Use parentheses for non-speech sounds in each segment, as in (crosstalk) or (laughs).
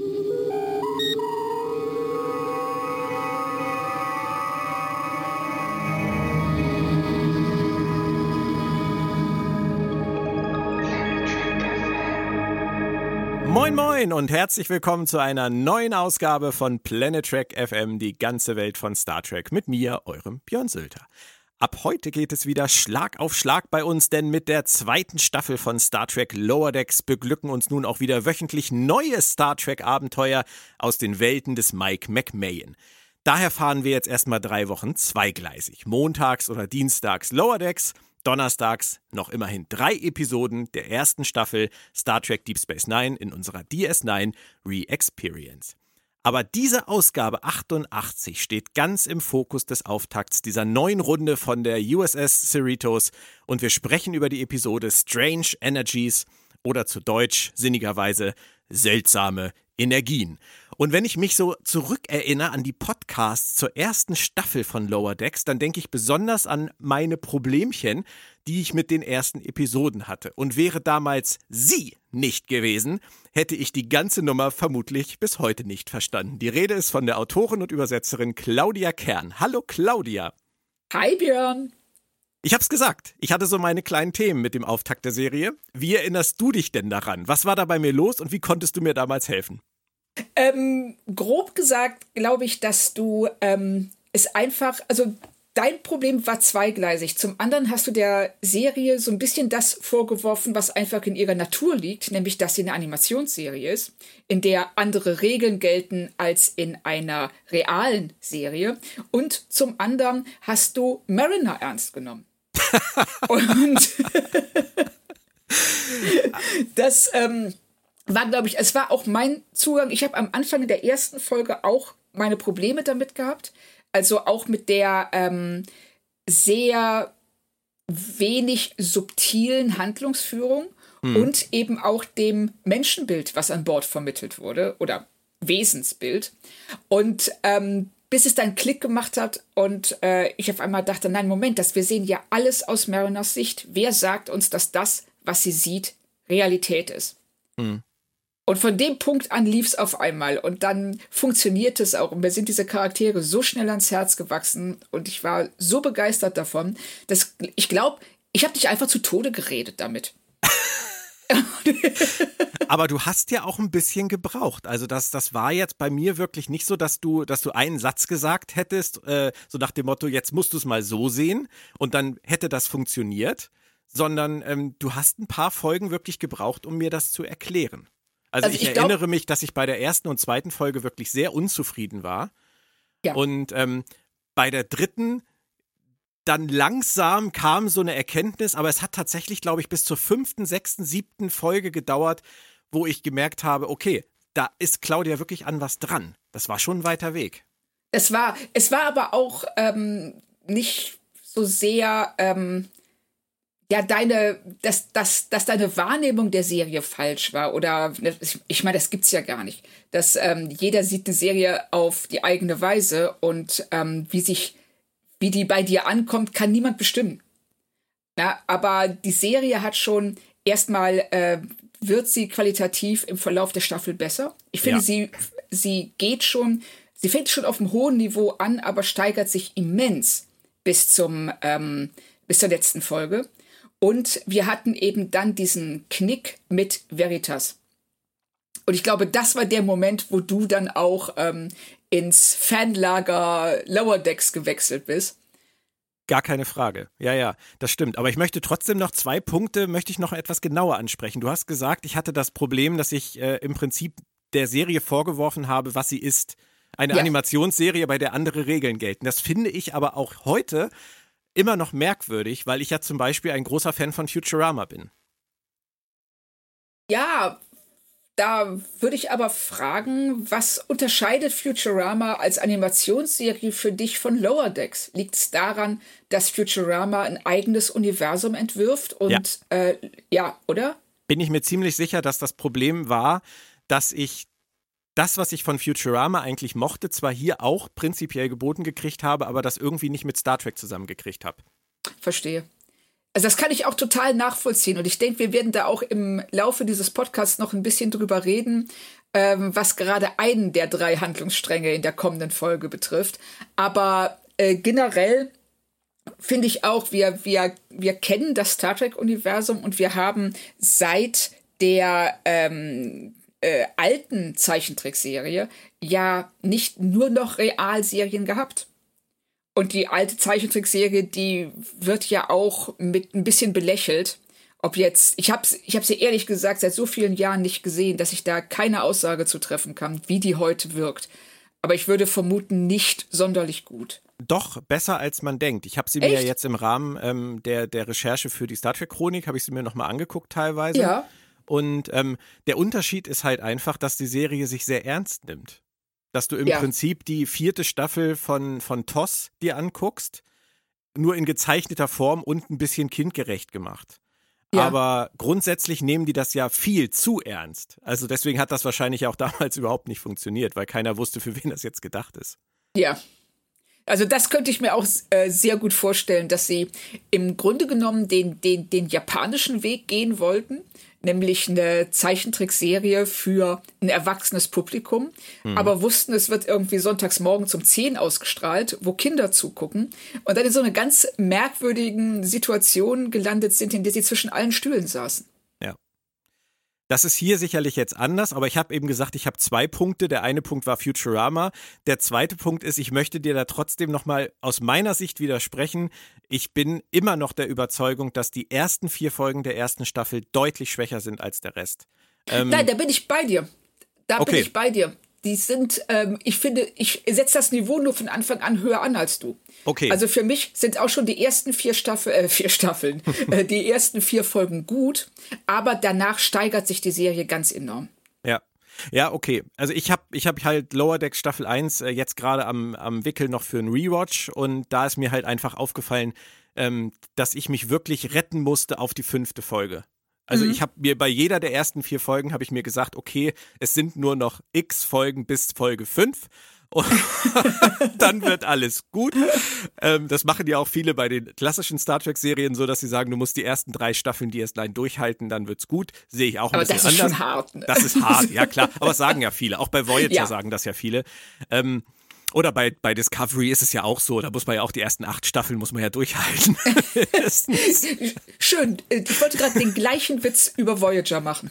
Moin Moin und herzlich willkommen zu einer neuen Ausgabe von Planet Trek FM, die ganze Welt von Star Trek mit mir, eurem Björn Sülter. Ab heute geht es wieder Schlag auf Schlag bei uns, denn mit der zweiten Staffel von Star Trek Lower Decks beglücken uns nun auch wieder wöchentlich neue Star Trek Abenteuer aus den Welten des Mike McMahon. Daher fahren wir jetzt erstmal drei Wochen zweigleisig. Montags oder dienstags Lower Decks Donnerstags noch immerhin drei Episoden der ersten Staffel Star Trek Deep Space Nine in unserer DS9 Re-Experience. Aber diese Ausgabe 88 steht ganz im Fokus des Auftakts dieser neuen Runde von der USS Cerritos und wir sprechen über die Episode Strange Energies oder zu Deutsch sinnigerweise seltsame Energien. Und wenn ich mich so zurückerinnere an die Podcasts zur ersten Staffel von Lower Decks, dann denke ich besonders an meine Problemchen, die ich mit den ersten Episoden hatte. Und wäre damals sie nicht gewesen, hätte ich die ganze Nummer vermutlich bis heute nicht verstanden. Die Rede ist von der Autorin und Übersetzerin Claudia Kern. Hallo Claudia. Hi Björn. Ich hab's gesagt, ich hatte so meine kleinen Themen mit dem Auftakt der Serie. Wie erinnerst du dich denn daran? Was war da bei mir los und wie konntest du mir damals helfen? Ähm, grob gesagt glaube ich, dass du ähm, es einfach, also dein Problem war zweigleisig. Zum anderen hast du der Serie so ein bisschen das vorgeworfen, was einfach in ihrer Natur liegt, nämlich dass sie eine Animationsserie ist, in der andere Regeln gelten als in einer realen Serie. Und zum anderen hast du Mariner ernst genommen. (laughs) Und das, ähm, war, glaube ich, es war auch mein Zugang. Ich habe am Anfang der ersten Folge auch meine Probleme damit gehabt. Also auch mit der ähm, sehr wenig subtilen Handlungsführung hm. und eben auch dem Menschenbild, was an Bord vermittelt wurde oder Wesensbild. Und ähm, bis es dann Klick gemacht hat und äh, ich auf einmal dachte, nein, Moment, das, wir sehen ja alles aus Mariners Sicht. Wer sagt uns, dass das, was sie sieht, Realität ist? Hm. Und von dem Punkt an lief es auf einmal und dann funktioniert es auch. Und mir sind diese Charaktere so schnell ans Herz gewachsen und ich war so begeistert davon, dass ich glaube, ich habe dich einfach zu Tode geredet damit. (laughs) Aber du hast ja auch ein bisschen gebraucht. Also das, das war jetzt bei mir wirklich nicht so, dass du, dass du einen Satz gesagt hättest, äh, so nach dem Motto, jetzt musst du es mal so sehen und dann hätte das funktioniert, sondern ähm, du hast ein paar Folgen wirklich gebraucht, um mir das zu erklären. Also, also ich, ich, erinnere mich, dass ich bei der ersten und zweiten Folge wirklich sehr unzufrieden war. Ja. Und ähm, bei der dritten dann langsam kam so eine Erkenntnis, aber es hat tatsächlich, glaube ich, bis zur fünften, sechsten, siebten Folge gedauert, wo ich gemerkt habe, okay, da ist Claudia wirklich an was dran. Das war schon ein weiter Weg. Es war, es war aber auch ähm, nicht so sehr, ähm, ja, deine, dass, dass, dass deine Wahrnehmung der Serie falsch war. Oder ich, ich meine, das gibt's ja gar nicht. Dass ähm, jeder sieht eine Serie auf die eigene Weise und ähm, wie sich, wie die bei dir ankommt, kann niemand bestimmen. Ja, aber die Serie hat schon erstmal äh, wird sie qualitativ im Verlauf der Staffel besser. Ich finde, ja. sie, sie geht schon, sie fängt schon auf einem hohen Niveau an, aber steigert sich immens bis zum ähm, bis zur letzten Folge. Und wir hatten eben dann diesen Knick mit Veritas. Und ich glaube, das war der Moment, wo du dann auch ähm, ins Fanlager Lower Decks gewechselt bist. Gar keine Frage. Ja, ja, das stimmt. Aber ich möchte trotzdem noch zwei Punkte, möchte ich noch etwas genauer ansprechen. Du hast gesagt, ich hatte das Problem, dass ich äh, im Prinzip der Serie vorgeworfen habe, was sie ist. Eine ja. Animationsserie, bei der andere Regeln gelten. Das finde ich aber auch heute immer noch merkwürdig, weil ich ja zum Beispiel ein großer Fan von Futurama bin. Ja, da würde ich aber fragen, was unterscheidet Futurama als Animationsserie für dich von Lower Decks? Liegt es daran, dass Futurama ein eigenes Universum entwirft und ja, äh, ja oder? Bin ich mir ziemlich sicher, dass das Problem war, dass ich das, was ich von Futurama eigentlich mochte, zwar hier auch prinzipiell geboten gekriegt habe, aber das irgendwie nicht mit Star Trek zusammengekriegt habe. Verstehe. Also das kann ich auch total nachvollziehen und ich denke, wir werden da auch im Laufe dieses Podcasts noch ein bisschen drüber reden. ähm, was gerade einen der drei Handlungsstränge in der kommenden Folge betrifft. Aber äh, generell finde ich auch, wir, wir, wir kennen das Star Trek-Universum und wir haben seit der ähm, äh, alten Zeichentrickserie ja nicht nur noch Realserien gehabt. Und die alte Zeichentrickserie, die wird ja auch mit ein bisschen belächelt. Ob jetzt, ich habe ich hab sie ehrlich gesagt seit so vielen Jahren nicht gesehen, dass ich da keine Aussage zu treffen kann, wie die heute wirkt. Aber ich würde vermuten, nicht sonderlich gut. Doch, besser als man denkt. Ich habe sie Echt? mir ja jetzt im Rahmen ähm, der, der Recherche für die Star Trek Chronik, habe ich sie mir nochmal angeguckt teilweise. Ja. Und ähm, der Unterschied ist halt einfach, dass die Serie sich sehr ernst nimmt. Dass du im ja. Prinzip die vierte Staffel von, von TOS dir anguckst, nur in gezeichneter Form und ein bisschen kindgerecht gemacht. Ja. Aber grundsätzlich nehmen die das ja viel zu ernst. Also deswegen hat das wahrscheinlich auch (laughs) damals überhaupt nicht funktioniert, weil keiner wusste, für wen das jetzt gedacht ist. Ja. Also das könnte ich mir auch äh, sehr gut vorstellen, dass sie im Grunde genommen den, den, den japanischen Weg gehen wollten, nämlich eine Zeichentrickserie für ein erwachsenes Publikum, mhm. aber wussten, es wird irgendwie sonntags morgens um 10 ausgestrahlt, wo Kinder zugucken und dann in so einer ganz merkwürdigen Situation gelandet sind, in der sie zwischen allen Stühlen saßen. Das ist hier sicherlich jetzt anders, aber ich habe eben gesagt, ich habe zwei Punkte. Der eine Punkt war Futurama. Der zweite Punkt ist, ich möchte dir da trotzdem nochmal aus meiner Sicht widersprechen. Ich bin immer noch der Überzeugung, dass die ersten vier Folgen der ersten Staffel deutlich schwächer sind als der Rest. Ähm, Nein, da bin ich bei dir. Da okay. bin ich bei dir die sind, ähm, ich finde, ich setze das Niveau nur von Anfang an höher an als du. Okay. Also für mich sind auch schon die ersten vier Staffeln, äh, vier Staffeln, (laughs) äh, die ersten vier Folgen gut, aber danach steigert sich die Serie ganz enorm. Ja. Ja, okay. Also ich habe ich hab halt Lower Deck Staffel 1 äh, jetzt gerade am, am Wickel noch für einen Rewatch und da ist mir halt einfach aufgefallen, ähm, dass ich mich wirklich retten musste auf die fünfte Folge. Also mhm. ich habe mir bei jeder der ersten vier Folgen habe ich mir gesagt, okay, es sind nur noch x Folgen bis Folge 5 und (laughs) dann wird alles gut. Ähm, das machen ja auch viele bei den klassischen Star Trek-Serien so, dass sie sagen, du musst die ersten drei Staffeln die erstmal durchhalten, dann wird's gut. Sehe ich auch ein Aber bisschen das ist anders. Schon hart, ne? Das ist hart, ja klar. (laughs) Aber das sagen ja viele. Auch bei Voyager ja. sagen das ja viele. Ähm, oder bei, bei Discovery ist es ja auch so, da muss man ja auch die ersten acht Staffeln muss man ja durchhalten. (laughs) Schön, ich wollte gerade den gleichen Witz über Voyager machen.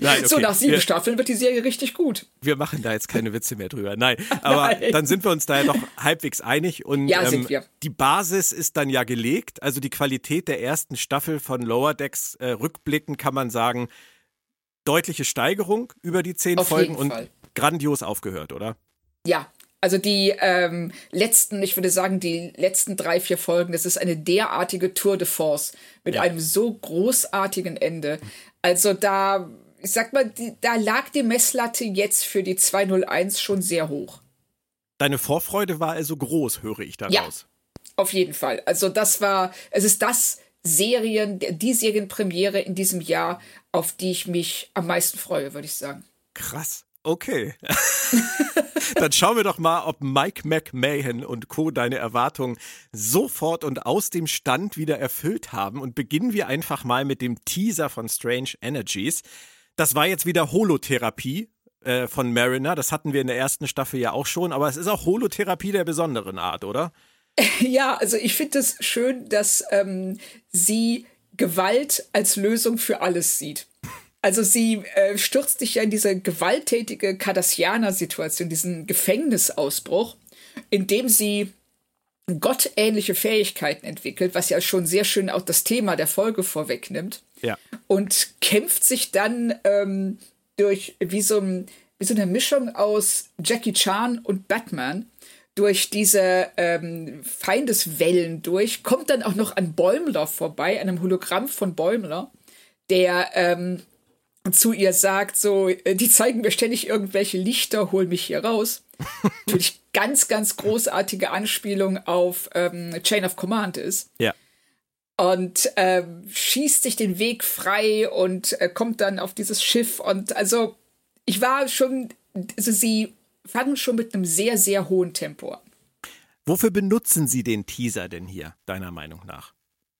Nein, okay. So, nach sieben wir, Staffeln wird die Serie richtig gut. Wir machen da jetzt keine Witze mehr drüber. Nein, aber Nein. dann sind wir uns da ja doch halbwegs einig. Und ja, ähm, die Basis ist dann ja gelegt. Also die Qualität der ersten Staffel von Lower Decks äh, rückblickend kann man sagen, deutliche Steigerung über die zehn Auf Folgen und grandios aufgehört, oder? Ja, also die ähm, letzten, ich würde sagen, die letzten drei, vier Folgen, das ist eine derartige Tour de Force mit ja. einem so großartigen Ende. Also da, ich sag mal, die, da lag die Messlatte jetzt für die 201 schon sehr hoch. Deine Vorfreude war also groß, höre ich daraus. Ja, auf jeden Fall. Also das war, es ist das Serien, die Serienpremiere in diesem Jahr, auf die ich mich am meisten freue, würde ich sagen. Krass. Okay. (laughs) Dann schauen wir doch mal, ob Mike McMahon und Co. deine Erwartungen sofort und aus dem Stand wieder erfüllt haben. Und beginnen wir einfach mal mit dem Teaser von Strange Energies. Das war jetzt wieder Holotherapie äh, von Mariner. Das hatten wir in der ersten Staffel ja auch schon, aber es ist auch Holotherapie der besonderen Art, oder? (laughs) Ja, also ich finde es schön, dass ähm, sie Gewalt als Lösung für alles sieht. Also sie äh, stürzt sich ja in diese gewalttätige Cardassianer-Situation, diesen Gefängnisausbruch, indem sie gottähnliche Fähigkeiten entwickelt, was ja schon sehr schön auch das Thema der Folge vorwegnimmt. Ja. Und kämpft sich dann ähm, durch wie so, ein, wie so eine Mischung aus Jackie Chan und Batman durch diese ähm, Feindeswellen durch, kommt dann auch noch an Bäumler vorbei, einem Hologramm von Bäumler, der ähm, zu ihr sagt, so, äh, die zeigen mir ständig irgendwelche Lichter, hol mich hier raus. (laughs) Natürlich ganz, ganz großartige Anspielung auf ähm, Chain of Command ist. Ja. Und ähm, schießt sich den Weg frei und äh, kommt dann auf dieses Schiff. Und also, ich war schon, also sie fangen schon mit einem sehr, sehr hohen Tempo an. Wofür benutzen Sie den Teaser denn hier, deiner Meinung nach?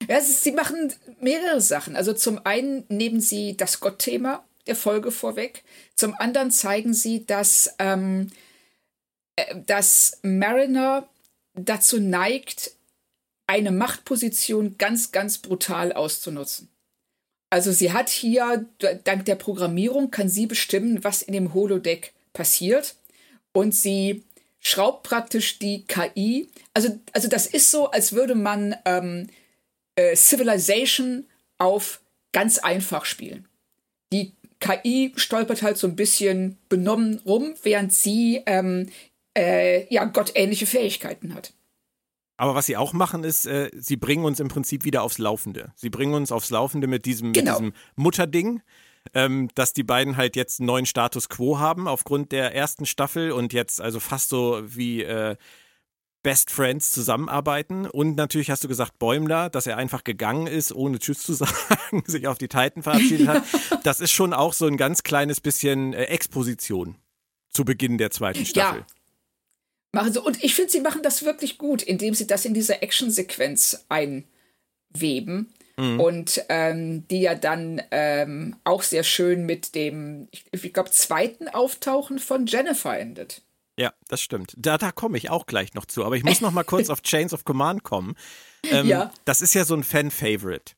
Ja, sie machen mehrere Sachen. Also zum einen nehmen sie das Gottthema der Folge vorweg. Zum anderen zeigen sie, dass, ähm, äh, dass Mariner dazu neigt, eine Machtposition ganz, ganz brutal auszunutzen. Also sie hat hier, dank der Programmierung, kann sie bestimmen, was in dem Holodeck passiert. Und sie schraubt praktisch die KI. Also, also das ist so, als würde man ähm, äh, Civilization auf ganz einfach spielen. Die KI stolpert halt so ein bisschen benommen rum, während sie ähm, äh, ja gottähnliche Fähigkeiten hat. Aber was sie auch machen, ist, äh, sie bringen uns im Prinzip wieder aufs Laufende. Sie bringen uns aufs Laufende mit diesem, genau. mit diesem Mutterding, ähm, dass die beiden halt jetzt einen neuen Status quo haben aufgrund der ersten Staffel und jetzt also fast so wie äh, Best Friends zusammenarbeiten. Und natürlich hast du gesagt, Bäumler, dass er einfach gegangen ist, ohne Tschüss zu (laughs) sagen, sich auf die Titan verabschiedet hat. (laughs) Das ist schon auch so ein ganz kleines bisschen äh, Exposition zu Beginn der zweiten Staffel. Ja. Machen sie. Und ich finde, sie machen das wirklich gut, indem sie das in diese Actionsequenz einweben. Mhm. Und ähm, die ja dann ähm, auch sehr schön mit dem, ich, ich glaube, zweiten Auftauchen von Jennifer endet. Ja, das stimmt. Da, da komme ich auch gleich noch zu. Aber ich muss noch mal kurz (laughs) auf Chains of Command kommen. Ähm, ja. Das ist ja so ein Fan-Favorite.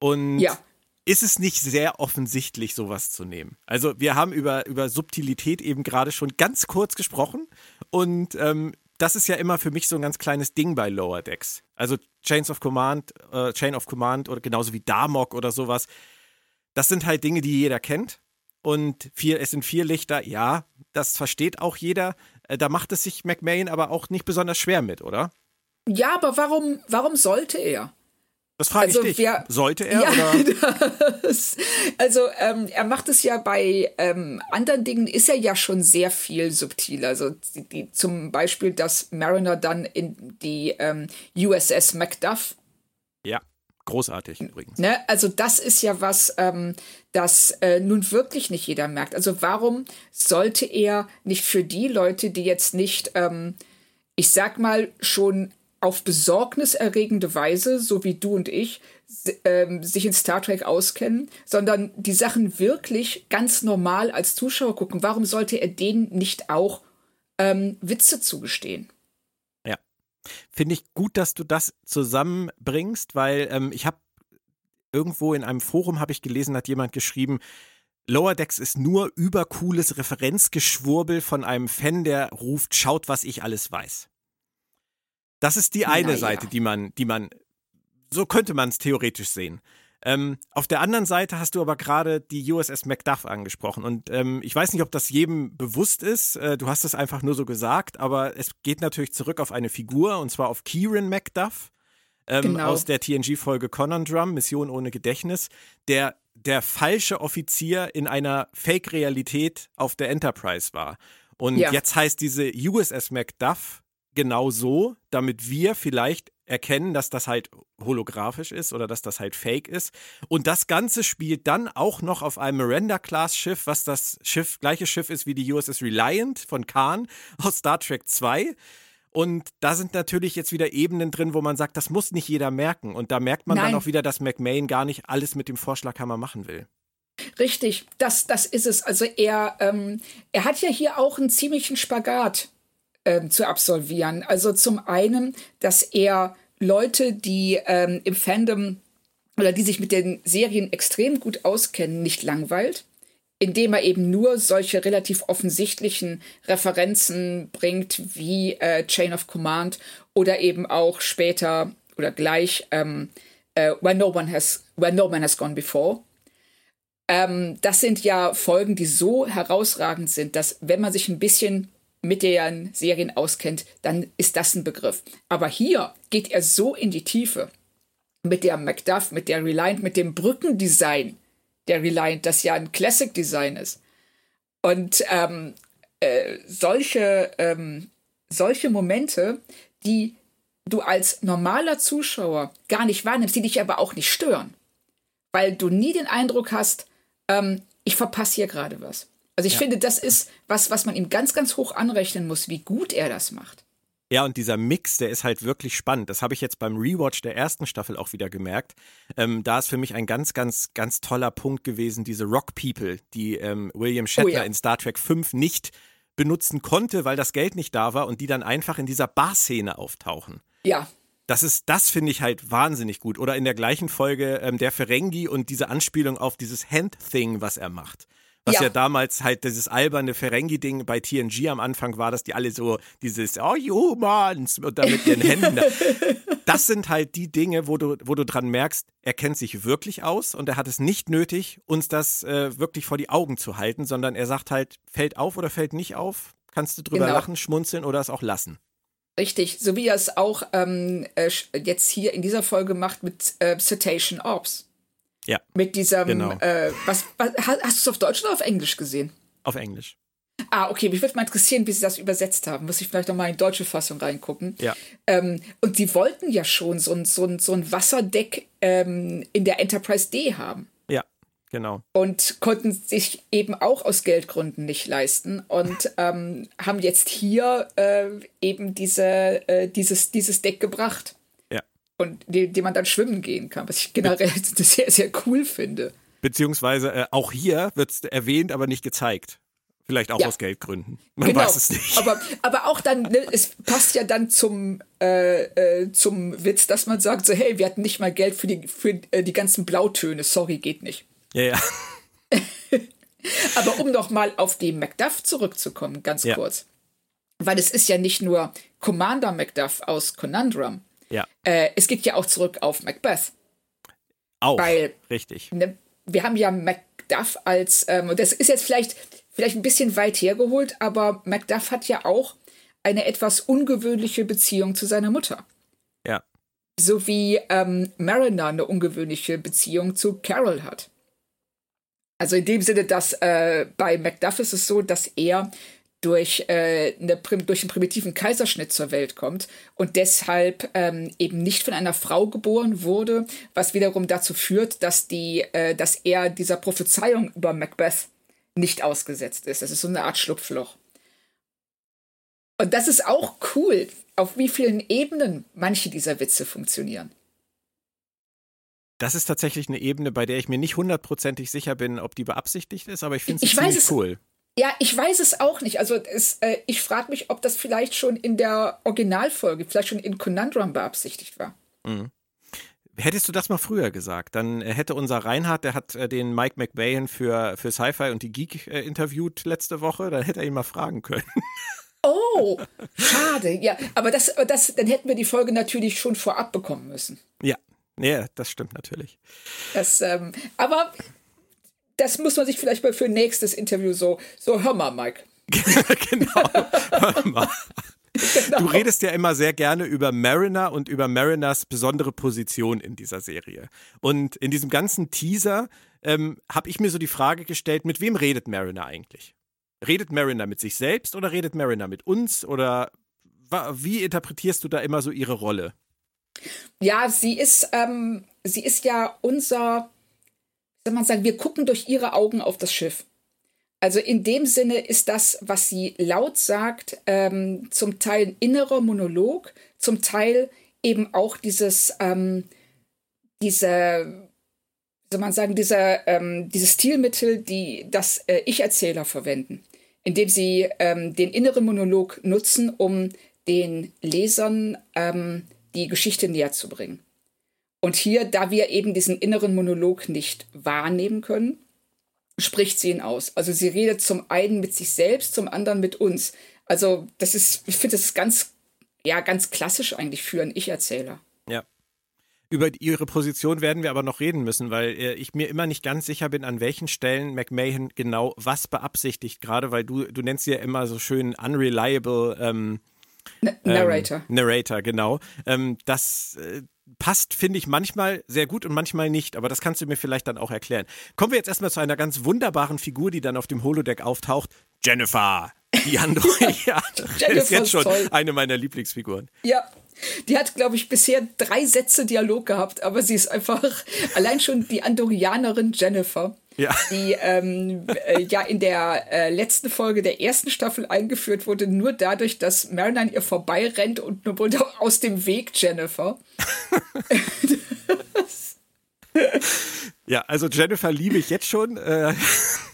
Und ja. ist es nicht sehr offensichtlich, sowas zu nehmen? Also, wir haben über, über Subtilität eben gerade schon ganz kurz gesprochen. Und ähm, das ist ja immer für mich so ein ganz kleines Ding bei Lower Decks. Also Chains of Command, äh, Chain of Command oder genauso wie Damok oder sowas. Das sind halt Dinge, die jeder kennt. Und vier, es sind vier Lichter, ja, das versteht auch jeder. Äh, da macht es sich McMahon aber auch nicht besonders schwer mit, oder? Ja, aber warum, warum sollte er? Das frage also, ich dich. Wer, Sollte er? Ja, (laughs) das, also ähm, er macht es ja bei ähm, anderen Dingen, ist er ja schon sehr viel subtiler. Also die, die, zum Beispiel, dass Mariner dann in die ähm, USS Macduff. Ja, großartig übrigens. Ne? Also das ist ja was, ähm, das äh, nun wirklich nicht jeder merkt. Also warum sollte er nicht für die Leute, die jetzt nicht, ähm, ich sag mal, schon auf besorgniserregende Weise, so wie du und ich, ähm, sich in Star Trek auskennen, sondern die Sachen wirklich ganz normal als Zuschauer gucken. Warum sollte er denen nicht auch ähm, Witze zugestehen? Finde ich gut, dass du das zusammenbringst, weil ähm, ich habe irgendwo in einem Forum habe ich gelesen, hat jemand geschrieben, Lower Decks ist nur übercooles Referenzgeschwurbel von einem Fan, der ruft, schaut, was ich alles weiß. Das ist die eine naja. Seite, die man, die man, so könnte man es theoretisch sehen. Ähm, auf der anderen Seite hast du aber gerade die USS Macduff angesprochen. Und ähm, ich weiß nicht, ob das jedem bewusst ist. Äh, du hast es einfach nur so gesagt, aber es geht natürlich zurück auf eine Figur, und zwar auf Kieran Macduff ähm, genau. aus der TNG-Folge Conundrum, Mission ohne Gedächtnis, der der falsche Offizier in einer Fake-Realität auf der Enterprise war. Und ja. jetzt heißt diese USS Macduff genau so, damit wir vielleicht erkennen, dass das halt holographisch ist oder dass das halt fake ist. Und das Ganze spielt dann auch noch auf einem Miranda-Class-Schiff, was das Schiff, gleiche Schiff ist wie die USS Reliant von Khan aus Star Trek 2. Und da sind natürlich jetzt wieder Ebenen drin, wo man sagt, das muss nicht jeder merken. Und da merkt man Nein. dann auch wieder, dass McMahon gar nicht alles mit dem Vorschlaghammer machen will. Richtig, das, das ist es. Also er, ähm, er hat ja hier auch einen ziemlichen Spagat ähm, zu absolvieren. Also zum einen, dass er Leute, die ähm, im Fandom oder die sich mit den Serien extrem gut auskennen, nicht langweilt, indem er eben nur solche relativ offensichtlichen Referenzen bringt wie äh, Chain of Command oder eben auch später oder gleich ähm, äh, Where No One Has Where No Man Has Gone Before. Ähm, das sind ja Folgen, die so herausragend sind, dass wenn man sich ein bisschen mit den Serien auskennt, dann ist das ein Begriff. Aber hier geht er so in die Tiefe mit der Macduff, mit der Reliant, mit dem Brückendesign der Reliant, das ja ein Classic Design ist. Und ähm, äh, solche, ähm, solche Momente, die du als normaler Zuschauer gar nicht wahrnimmst, die dich aber auch nicht stören, weil du nie den Eindruck hast, ähm, ich verpasse hier gerade was. Also ich ja. finde, das ist was, was man ihm ganz, ganz hoch anrechnen muss, wie gut er das macht. Ja, und dieser Mix, der ist halt wirklich spannend. Das habe ich jetzt beim Rewatch der ersten Staffel auch wieder gemerkt. Ähm, da ist für mich ein ganz, ganz, ganz toller Punkt gewesen, diese Rock People, die ähm, William Shatner oh ja. in Star Trek 5 nicht benutzen konnte, weil das Geld nicht da war und die dann einfach in dieser Barszene auftauchen. Ja. Das ist, das finde ich halt wahnsinnig gut. Oder in der gleichen Folge ähm, der Ferengi und diese Anspielung auf dieses Hand-Thing, was er macht. Was ja. ja, damals halt dieses alberne Ferengi-Ding bei TNG am Anfang war, dass die alle so dieses Oh Humans und dann mit ihren Händen. (laughs) das sind halt die Dinge, wo du, wo du dran merkst, er kennt sich wirklich aus und er hat es nicht nötig, uns das äh, wirklich vor die Augen zu halten, sondern er sagt halt, fällt auf oder fällt nicht auf, kannst du drüber genau. lachen, schmunzeln oder es auch lassen. Richtig, so wie er es auch ähm, äh, jetzt hier in dieser Folge macht mit äh, Citation Orbs. Ja. Mit diesem, genau. äh, was, was, hast du es auf Deutsch oder auf Englisch gesehen? Auf Englisch. Ah, okay, mich würde mal interessieren, wie sie das übersetzt haben. Muss ich vielleicht nochmal in die deutsche Fassung reingucken. Ja. Ähm, und die wollten ja schon so ein, so ein, so ein Wasserdeck ähm, in der Enterprise D haben. Ja, genau. Und konnten sich eben auch aus Geldgründen nicht leisten und (laughs) ähm, haben jetzt hier äh, eben diese, äh, dieses, dieses Deck gebracht und die, die man dann schwimmen gehen kann, was ich generell (laughs) sehr, sehr cool finde. Beziehungsweise äh, auch hier wird es erwähnt, aber nicht gezeigt. Vielleicht auch ja. aus Geldgründen. Man genau. weiß es nicht. Aber, aber auch dann, ne, es passt ja dann zum, äh, äh, zum Witz, dass man sagt, so, hey, wir hatten nicht mal Geld für die, für äh, die ganzen Blautöne, sorry, geht nicht. Ja, ja. (laughs) aber um noch mal auf die Macduff zurückzukommen, ganz ja. kurz. Weil es ist ja nicht nur Commander Macduff aus Conundrum, ja. Äh, es geht ja auch zurück auf Macbeth. Auch. Weil, richtig. Ne, wir haben ja Macduff als, ähm, und das ist jetzt vielleicht, vielleicht ein bisschen weit hergeholt, aber Macduff hat ja auch eine etwas ungewöhnliche Beziehung zu seiner Mutter. Ja. So wie ähm, Mariner eine ungewöhnliche Beziehung zu Carol hat. Also in dem Sinne, dass äh, bei Macduff ist es so, dass er durch, äh, eine, durch einen primitiven Kaiserschnitt zur Welt kommt und deshalb ähm, eben nicht von einer Frau geboren wurde, was wiederum dazu führt, dass, die, äh, dass er dieser Prophezeiung über Macbeth nicht ausgesetzt ist. Das ist so eine Art Schlupfloch. Und das ist auch cool, auf wie vielen Ebenen manche dieser Witze funktionieren. Das ist tatsächlich eine Ebene, bei der ich mir nicht hundertprozentig sicher bin, ob die beabsichtigt ist, aber ich finde es ziemlich cool. Ja, ich weiß es auch nicht. Also es, äh, ich frage mich, ob das vielleicht schon in der Originalfolge, vielleicht schon in Conundrum beabsichtigt war. Mhm. Hättest du das mal früher gesagt, dann äh, hätte unser Reinhard, der hat äh, den Mike McBain für, für Sci-Fi und die Geek äh, interviewt letzte Woche, dann hätte er ihn mal fragen können. Oh, schade. Ja, aber das, das, dann hätten wir die Folge natürlich schon vorab bekommen müssen. Ja, ja, das stimmt natürlich. Das, ähm, aber das muss man sich vielleicht mal für ein nächstes Interview so, so hör mal, Mike. (laughs) genau, hör mal. Genau. Du redest ja immer sehr gerne über Mariner und über Mariners besondere Position in dieser Serie. Und in diesem ganzen Teaser ähm, habe ich mir so die Frage gestellt, mit wem redet Mariner eigentlich? Redet Mariner mit sich selbst oder redet Mariner mit uns? Oder wie interpretierst du da immer so ihre Rolle? Ja, sie ist, ähm, sie ist ja unser soll man sagen, wir gucken durch ihre Augen auf das Schiff. Also in dem Sinne ist das, was sie laut sagt, ähm, zum Teil ein innerer Monolog, zum Teil eben auch dieses, ähm, diese, soll man sagen, dieser, ähm, dieses Stilmittel, die das äh, Ich-Erzähler verwenden, indem sie ähm, den inneren Monolog nutzen, um den Lesern ähm, die Geschichte näher zu bringen. Und hier, da wir eben diesen inneren Monolog nicht wahrnehmen können, spricht sie ihn aus. Also sie redet zum einen mit sich selbst, zum anderen mit uns. Also das ist, ich finde, das ist ganz, ja, ganz klassisch eigentlich für einen Ich-Erzähler. Ja. Über ihre Position werden wir aber noch reden müssen, weil äh, ich mir immer nicht ganz sicher bin, an welchen Stellen McMahon genau was beabsichtigt, gerade weil du, du nennst sie ja immer so schön unreliable ähm, Narrator. Ähm, Narrator, genau. Ähm, das äh, passt, finde ich, manchmal sehr gut und manchmal nicht. Aber das kannst du mir vielleicht dann auch erklären. Kommen wir jetzt erstmal zu einer ganz wunderbaren Figur, die dann auf dem Holodeck auftaucht. Jennifer. Die (laughs) Android ist jetzt schon toll. eine meiner Lieblingsfiguren. Ja. Die hat, glaube ich, bisher drei Sätze Dialog gehabt, aber sie ist einfach (laughs) allein schon die Andorianerin Jennifer. Ja. die ähm, äh, ja in der äh, letzten Folge der ersten Staffel eingeführt wurde, nur dadurch, dass Mariner an ihr vorbeirennt und nur aus dem Weg Jennifer. (laughs) (laughs) (laughs) Ja, also Jennifer liebe ich jetzt schon. Äh,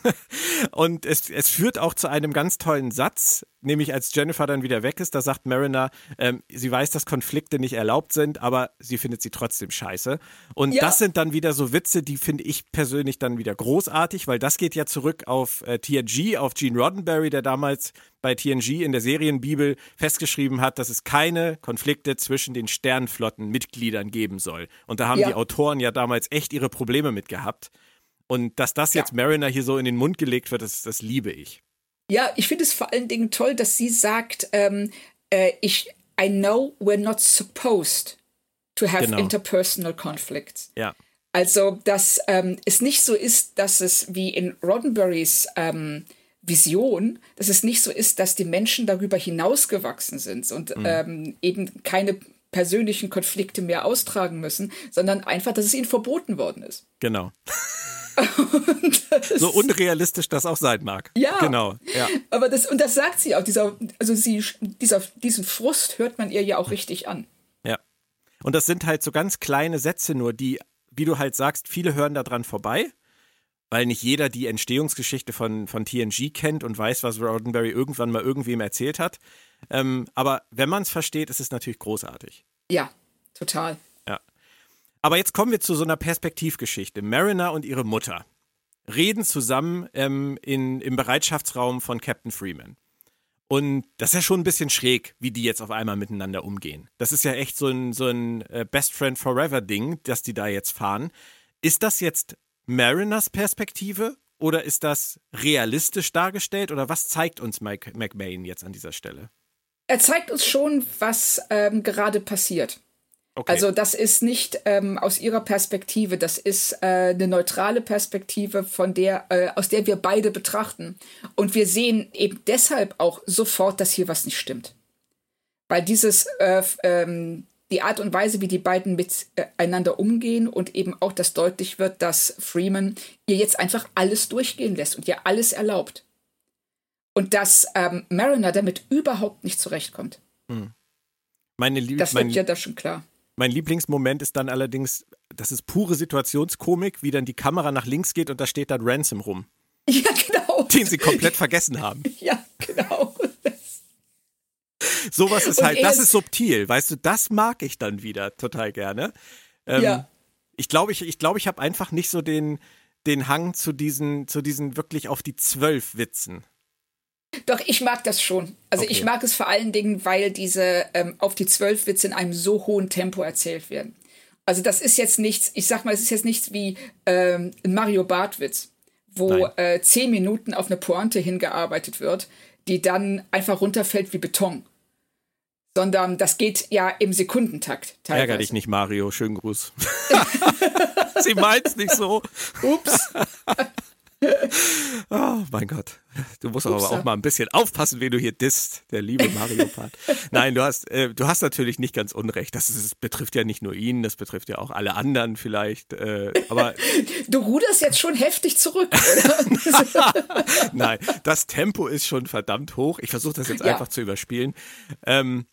(laughs) und es, es führt auch zu einem ganz tollen Satz, nämlich als Jennifer dann wieder weg ist, da sagt Mariner, ähm, sie weiß, dass Konflikte nicht erlaubt sind, aber sie findet sie trotzdem scheiße. Und ja. das sind dann wieder so Witze, die finde ich persönlich dann wieder großartig, weil das geht ja zurück auf äh, TNG, auf Gene Roddenberry, der damals bei TNG in der Serienbibel festgeschrieben hat, dass es keine Konflikte zwischen den Sternflottenmitgliedern geben soll. Und da haben ja. die Autoren ja damals echt ihre Probleme mit gehabt. Und dass das jetzt Mariner hier so in den Mund gelegt wird, das, das liebe ich. Ja, ich finde es vor allen Dingen toll, dass sie sagt, ähm, äh, ich, I know we're not supposed to have genau. interpersonal conflicts. Ja. Also, dass ähm, es nicht so ist, dass es wie in Roddenberrys ähm, Vision, dass es nicht so ist, dass die Menschen darüber hinausgewachsen sind und mhm. ähm, eben keine persönlichen Konflikte mehr austragen müssen, sondern einfach, dass es ihnen verboten worden ist. Genau. (laughs) so unrealistisch das auch sein mag. Ja. Genau. Ja. Aber das, und das sagt sie auch, dieser, also sie, dieser, diesen Frust hört man ihr ja auch richtig an. Ja. Und das sind halt so ganz kleine Sätze nur, die, wie du halt sagst, viele hören daran vorbei weil nicht jeder die Entstehungsgeschichte von, von TNG kennt und weiß, was Roddenberry irgendwann mal irgendwem erzählt hat. Ähm, aber wenn man es versteht, ist es natürlich großartig. Ja, total. Ja. Aber jetzt kommen wir zu so einer Perspektivgeschichte. Mariner und ihre Mutter reden zusammen ähm, in, im Bereitschaftsraum von Captain Freeman. Und das ist ja schon ein bisschen schräg, wie die jetzt auf einmal miteinander umgehen. Das ist ja echt so ein, so ein äh, Best Friend Forever Ding, das die da jetzt fahren. Ist das jetzt Mariners Perspektive oder ist das realistisch dargestellt oder was zeigt uns Mike McMahon jetzt an dieser Stelle? Er zeigt uns schon, was ähm, gerade passiert. Okay. Also das ist nicht ähm, aus ihrer Perspektive, das ist äh, eine neutrale Perspektive, von der äh, aus der wir beide betrachten. Und wir sehen eben deshalb auch sofort, dass hier was nicht stimmt, weil dieses äh, ähm, die Art und Weise, wie die beiden miteinander umgehen und eben auch, dass deutlich wird, dass Freeman ihr jetzt einfach alles durchgehen lässt und ihr alles erlaubt. Und dass ähm, Mariner damit überhaupt nicht zurechtkommt. Hm. Meine Lieb das wird ja da schon klar. Mein Lieblingsmoment ist dann allerdings, das ist pure Situationskomik, wie dann die Kamera nach links geht und da steht dann Ransom rum. (laughs) Ja, genau. Den sie komplett vergessen haben. (laughs) Ja, genau. (laughs) Sowas ist halt, das ist subtil, weißt du, das mag ich dann wieder total gerne. Ähm, ja. Ich glaube, ich, ich, glaub, ich habe einfach nicht so den, den Hang zu diesen, zu diesen wirklich auf die zwölf Witzen. Doch, ich mag das schon. Also okay. ich mag es vor allen Dingen, weil diese ähm, auf die zwölf Witze in einem so hohen Tempo erzählt werden. Also das ist jetzt nichts, ich sag mal, es ist jetzt nichts wie ähm, ein Mario Barth-Witz, wo äh, zehn Minuten auf eine Pointe hingearbeitet wird, die dann einfach runterfällt wie Beton sondern das geht ja im Sekundentakt. Teilweise. Ärger dich nicht, Mario. Schönen Gruß. (laughs) Sie meint's nicht so. (laughs) Ups. Oh (laughs) mein Gott. Du musst Upsa. aber auch mal ein bisschen aufpassen, wie du hier disst, der liebe Mario Part. (laughs) Nein, du hast, äh, du hast natürlich nicht ganz unrecht. Das, ist, das, betrifft ja nicht nur ihn, das betrifft ja auch alle anderen vielleicht. Äh, aber (laughs) du ruderst jetzt schon heftig zurück, oder? (laughs) Nein, das Tempo ist schon verdammt hoch. Ich versuche das jetzt ja. einfach zu überspielen. Ähm,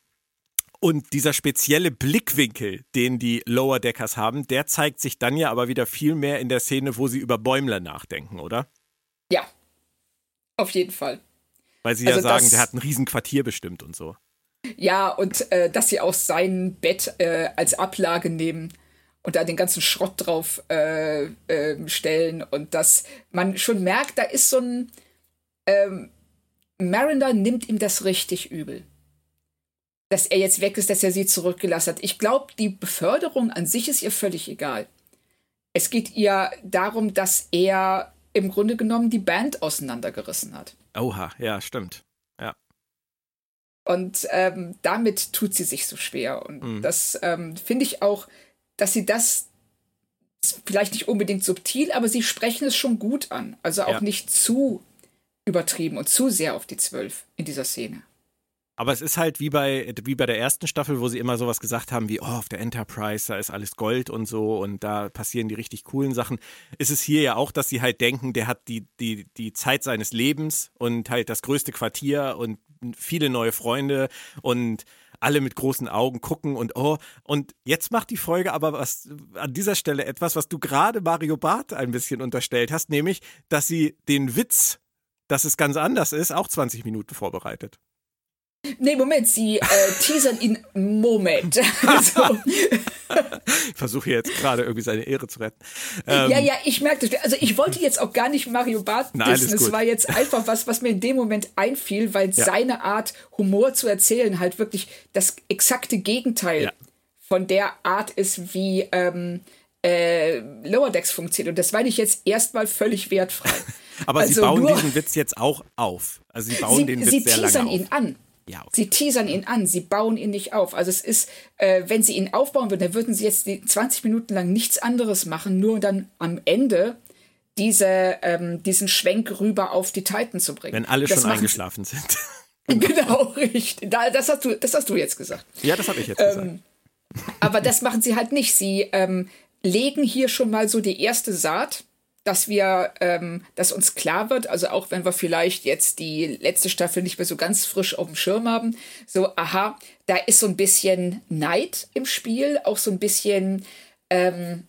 und dieser spezielle Blickwinkel, den die Lower Deckers haben, der zeigt sich dann ja aber wieder viel mehr in der Szene, wo sie über Bäumler nachdenken, oder? Ja, auf jeden Fall. Weil sie also ja sagen, der hat ein Riesenquartier bestimmt und so. Ja, und äh, dass sie auch sein Bett äh, als Ablage nehmen und da den ganzen Schrott drauf äh, ähm, stellen und dass man schon merkt, da ist so ein ähm, Mariner nimmt ihm das richtig übel dass er jetzt weg ist, dass er sie zurückgelassen hat. Ich glaube, die Beförderung an sich ist ihr völlig egal. Es geht ihr darum, dass er im Grunde genommen die Band auseinandergerissen hat. Oha, ja, stimmt. Ja. Und ähm, damit tut sie sich so schwer. Und mhm. das ähm, finde ich auch, dass sie das vielleicht nicht unbedingt subtil, aber sie sprechen es schon gut an. Also auch ja. nicht zu übertrieben und zu sehr auf die Zwölf in dieser Szene. Aber es ist halt wie bei, wie bei der ersten Staffel, wo sie immer sowas gesagt haben wie, oh, auf der Enterprise, da ist alles Gold und so und da passieren die richtig coolen Sachen. Ist es hier ja auch, dass sie halt denken, der hat die, die, die Zeit seines Lebens und halt das größte Quartier und viele neue Freunde und alle mit großen Augen gucken und oh, und jetzt macht die Folge aber was an dieser Stelle etwas, was du gerade Mario Barth ein bisschen unterstellt hast, nämlich, dass sie den Witz, dass es ganz anders ist, auch 20 Minuten vorbereitet. Nee, Moment, sie äh, teasern ihn Moment. (laughs) Also. ich versuche jetzt gerade irgendwie seine Ehre zu retten. Ähm, ja, ja, ich merke das. Also ich wollte jetzt auch gar nicht Mario Barth dissen. Es war jetzt einfach was, was mir in dem Moment einfiel, weil ja. seine Art, Humor zu erzählen, halt wirklich das exakte Gegenteil ja. von der Art ist, wie ähm, äh, Lower Decks funktioniert. Und das war ich jetzt erstmal völlig wertfrei. (laughs) Aber also sie bauen diesen Witz jetzt auch auf. Also sie bauen sie, den Witz sie sehr lange auf. Sie teasern ihn an. Ja, okay. Sie teasern ihn an, sie bauen ihn nicht auf. Also es ist, äh, wenn sie ihn aufbauen würden, dann würden sie jetzt die 20 Minuten lang nichts anderes machen, nur dann am Ende diese, ähm, diesen Schwenk rüber auf die Titan zu bringen. Wenn alle das schon eingeschlafen sind. (laughs) genau, richtig. Das hast, du, das hast du jetzt gesagt. Ja, das habe ich jetzt gesagt. Ähm, aber das machen sie halt nicht. Sie ähm, legen hier schon mal so die erste Saat dass wir, ähm, dass uns klar wird, also auch wenn wir vielleicht jetzt die letzte Staffel nicht mehr so ganz frisch auf dem Schirm haben, so, aha, da ist so ein bisschen Neid im Spiel, auch so ein bisschen, ähm,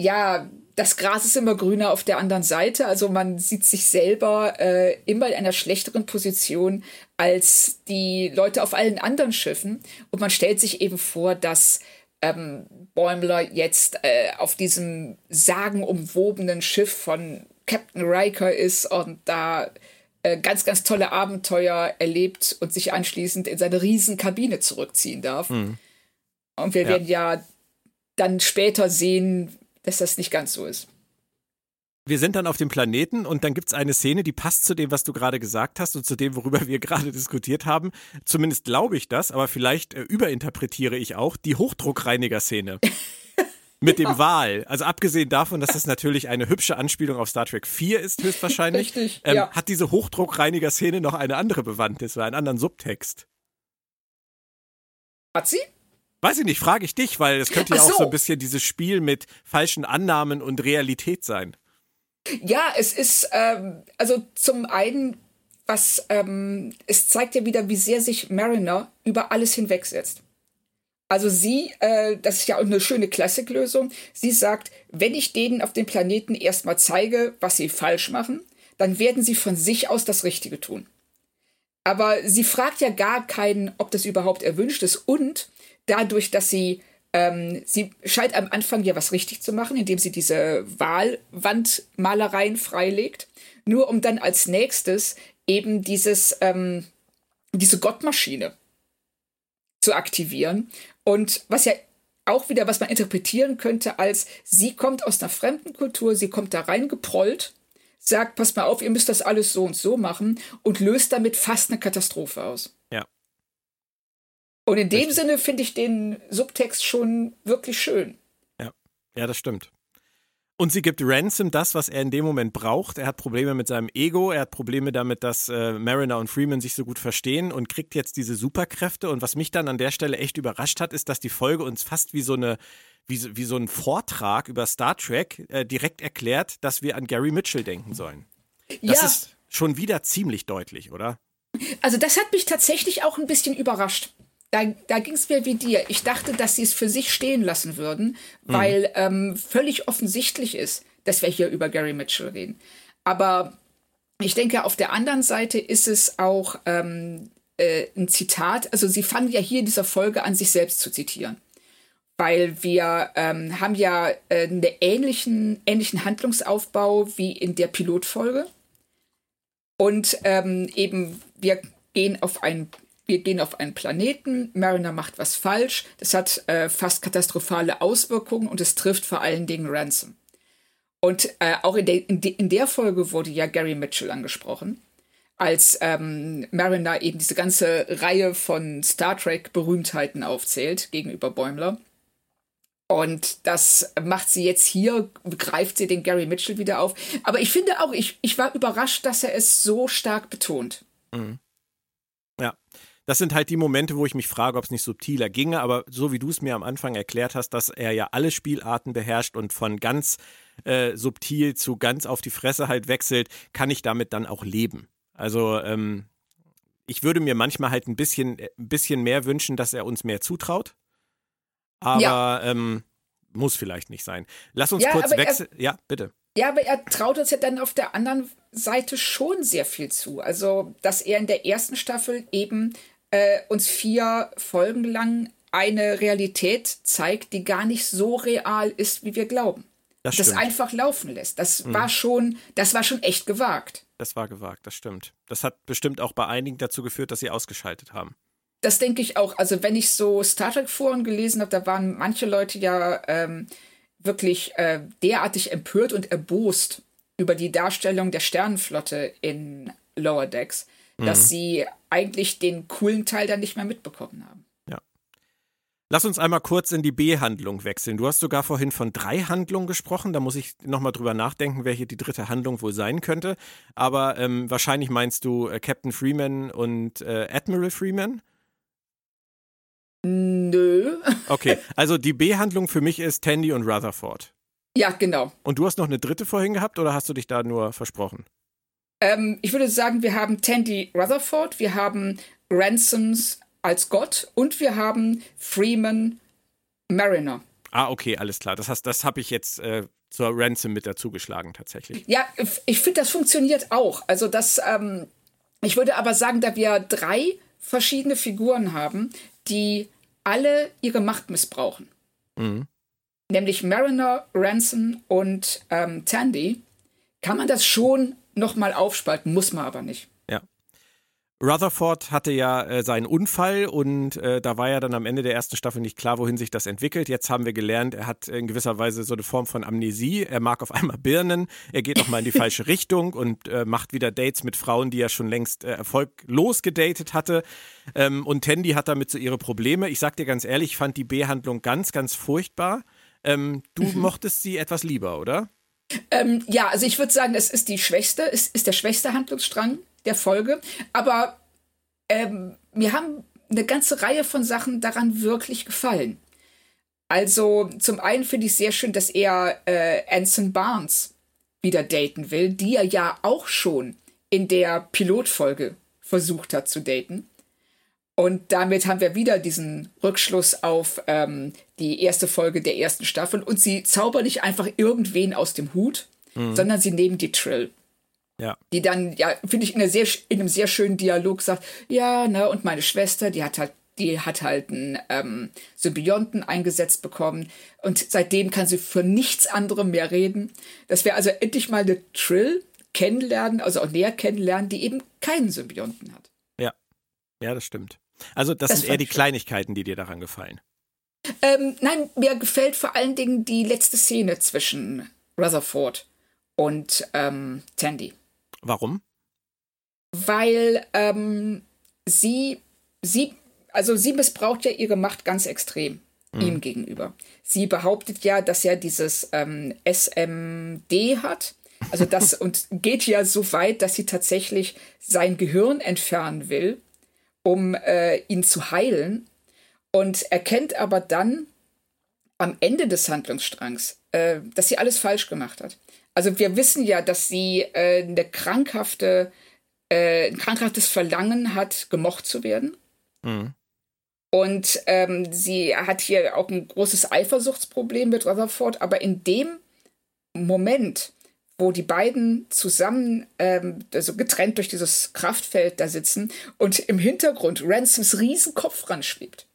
ja, das Gras ist immer grüner auf der anderen Seite. Also man sieht sich selber äh, immer in einer schlechteren Position als die Leute auf allen anderen Schiffen. Und man stellt sich eben vor, dass ähm, Bäumler jetzt äh, auf diesem sagenumwobenen Schiff von Captain Riker ist und da äh, ganz, ganz tolle Abenteuer erlebt und sich anschließend in seine Riesenkabine zurückziehen darf. Mhm. Und wir ja. werden ja dann später sehen, dass das nicht ganz so ist wir sind dann auf dem Planeten und dann gibt es eine Szene, die passt zu dem, was du gerade gesagt hast und zu dem, worüber wir (laughs) gerade diskutiert haben. Zumindest glaube ich das, aber vielleicht äh, überinterpretiere ich auch die Hochdruckreiniger-Szene. (laughs) mit dem Wal. Also abgesehen davon, dass das natürlich eine hübsche Anspielung auf Star Trek 4 ist, höchstwahrscheinlich, Richtig, ähm, ja. hat diese Hochdruckreiniger-Szene noch eine andere Bewandtnis oder einen anderen Subtext. Hat sie? Weiß ich nicht, frage ich dich, weil es könnte ja so. auch so ein bisschen dieses Spiel mit falschen Annahmen und Realität sein. Ja, es ist, ähm, also zum einen, was, ähm, es zeigt ja wieder, wie sehr sich Mariner über alles hinwegsetzt. Also sie, äh, das ist ja auch eine schöne Klassiklösung, sie sagt, wenn ich denen auf dem Planeten erstmal zeige, was sie falsch machen, dann werden sie von sich aus das Richtige tun. Aber sie fragt ja gar keinen, ob das überhaupt erwünscht ist. Und dadurch, dass sie ähm, sie scheint am Anfang ja was richtig zu machen, indem sie diese Wahlwandmalereien freilegt, nur um dann als nächstes eben dieses, ähm, diese Gottmaschine zu aktivieren. Und was ja auch wieder, was man interpretieren könnte, als sie kommt aus einer fremden Kultur, sie kommt da reingeprollt, sagt, pass mal auf, ihr müsst das alles so und so machen und löst damit fast eine Katastrophe aus. Ja. Und in dem Richtig. Sinne finde ich den Subtext schon wirklich schön. Ja, ja, das stimmt. Und sie gibt Ransom das, was er in dem Moment braucht. Er hat Probleme mit seinem Ego, er hat Probleme damit, dass äh, Mariner und Freeman sich so gut verstehen und kriegt jetzt diese Superkräfte. Und was mich dann an der Stelle echt überrascht hat, ist, dass die Folge uns fast wie so eine wie, wie so ein Vortrag über Star Trek äh, direkt erklärt, dass wir an Gary Mitchell denken sollen. Das ja. ist schon wieder ziemlich deutlich, oder? Also das hat mich tatsächlich auch ein bisschen überrascht da, da ging es mir wie dir. Ich dachte, dass sie es für sich stehen lassen würden, weil mhm. ähm, völlig offensichtlich ist, dass wir hier über Gary Mitchell reden. Aber ich denke, auf der anderen Seite ist es auch ähm, äh, ein Zitat. Also sie fangen ja hier in dieser Folge an, sich selbst zu zitieren. Weil wir ähm, haben ja äh, einen ähnlichen, ähnlichen Handlungsaufbau wie in der Pilotfolge. Und ähm, eben, wir gehen auf einen wir gehen auf einen Planeten, Mariner macht was falsch, das hat äh, fast katastrophale Auswirkungen und es trifft vor allen Dingen Ransom. Und äh, auch in, de, in, de, in, der Folge wurde ja Gary Mitchell angesprochen, als ähm, Mariner eben diese ganze Reihe von Star Trek-Berühmtheiten aufzählt gegenüber Bäumler. Und das macht sie jetzt hier, greift sie den Gary Mitchell wieder auf. Aber ich finde auch, ich, ich war überrascht, dass er es so stark betont. Mhm. Das sind halt die Momente, wo ich mich frage, ob es nicht subtiler ginge, aber so wie du es mir am Anfang erklärt hast, dass er ja alle Spielarten beherrscht und von ganz äh, subtil zu ganz auf die Fresse halt wechselt, kann ich damit dann auch leben. Also ähm, ich würde mir manchmal halt ein bisschen, äh, ein bisschen mehr wünschen, dass er uns mehr zutraut. Aber ja. ähm, muss vielleicht nicht sein. Lass uns ja, kurz wechseln. Ja, bitte. Ja, aber er traut uns ja dann auf der anderen Seite schon sehr viel zu. Also, dass er in der ersten Staffel eben äh, uns vier Folgen lang eine Realität zeigt, die gar nicht so real ist, wie wir glauben. Das, das einfach laufen lässt. Das mhm. war schon, das war schon echt gewagt. Das war gewagt, das stimmt. Das hat bestimmt auch bei einigen dazu geführt, dass sie ausgeschaltet haben. Das denke ich auch. Also wenn ich so Star Trek Foren gelesen habe, da waren manche Leute ja ähm, wirklich äh, derartig empört und erbost über die Darstellung der Sternenflotte in Lower Decks, mhm. dass sie eigentlich den coolen Teil dann nicht mehr mitbekommen haben. Ja. Lass uns einmal kurz in die B-Handlung wechseln. Du hast sogar vorhin von drei Handlungen gesprochen. Da muss ich nochmal drüber nachdenken, welche die dritte Handlung wohl sein könnte. Aber ähm, wahrscheinlich meinst du äh, Captain Freeman und äh, Admiral Freeman? Nö. Okay, also die B-Handlung für mich ist Tandy und Rutherford. Ja, genau. Und du hast noch eine dritte vorhin gehabt oder hast du dich da nur versprochen? Ähm, ich würde sagen, wir haben Tandy Rutherford, wir haben Ransoms als Gott und wir haben Freeman Mariner. Ah, okay, alles klar. Das heißt, das habe ich jetzt äh, zur Ransom mit dazu geschlagen, tatsächlich. Ja, ich finde, das funktioniert auch. Also, das, ähm, ich würde aber sagen, da wir drei verschiedene Figuren haben, die alle ihre Macht missbrauchen. Mhm. Nämlich Mariner, Ransom und ähm, Tandy. Kann man das schon nochmal aufspalten, muss man aber nicht. Ja. Rutherford hatte ja äh, seinen Unfall und äh, da war ja dann am Ende der ersten Staffel nicht klar, wohin sich das entwickelt. Jetzt haben wir gelernt, er hat in gewisser Weise so eine Form von Amnesie. Er mag auf einmal Birnen, er geht auch mal in die (laughs) falsche Richtung und äh, macht wieder Dates mit Frauen, die er schon längst äh, erfolglos gedatet hatte. Ähm, und Tandy hat damit so ihre Probleme. Ich sag dir ganz ehrlich, ich fand die Behandlung ganz, ganz furchtbar. Ähm, du mhm. mochtest sie etwas lieber, oder? Ähm, ja, also ich würde sagen, es ist die schwächste, es ist der schwächste Handlungsstrang der Folge. Aber ähm, mir haben eine ganze Reihe von Sachen daran wirklich gefallen. Also zum einen finde ich sehr schön, dass er äh, Anson Barnes wieder daten will, die er ja auch schon in der Pilotfolge versucht hat zu daten. Und damit haben wir wieder diesen Rückschluss auf ähm, die erste Folge der ersten Staffel. Und sie zaubern nicht einfach irgendwen aus dem Hut, mhm. sondern sie nehmen die Trill. Ja. Die dann, ja, finde ich, in, sehr, in einem sehr schönen Dialog sagt, ja, ne, und meine Schwester, die hat halt, die hat halt einen ähm, Symbionten eingesetzt bekommen und seitdem kann sie für nichts anderem mehr reden. Dass wir also endlich mal eine Trill kennenlernen, also auch näher kennenlernen, die eben keinen Symbionten hat. Ja, ja, das stimmt. Also das, das sind eher die Kleinigkeiten, die dir daran gefallen. Ähm, nein, mir gefällt vor allen Dingen die letzte Szene zwischen Rutherford und ähm, Tandy. Warum? Weil ähm, sie, sie, also sie missbraucht ja ihre Macht ganz extrem mhm. ihm gegenüber. Sie behauptet ja, dass er dieses ähm, SMD hat. Also das (laughs) und geht ja so weit, dass sie tatsächlich sein Gehirn entfernen will, um äh, ihn zu heilen. Und erkennt aber dann am Ende des Handlungsstrangs, äh, dass sie alles falsch gemacht hat. Also wir wissen ja, dass sie äh, eine krankhafte, äh, ein krankhaftes Verlangen hat, gemocht zu werden. Mhm. Und ähm, sie hat hier auch ein großes Eifersuchtsproblem mit Rutherford, aber in dem Moment, wo die beiden zusammen, ähm, also getrennt durch dieses Kraftfeld da sitzen und im Hintergrund Ransoms Riesenkopf ranschwebt.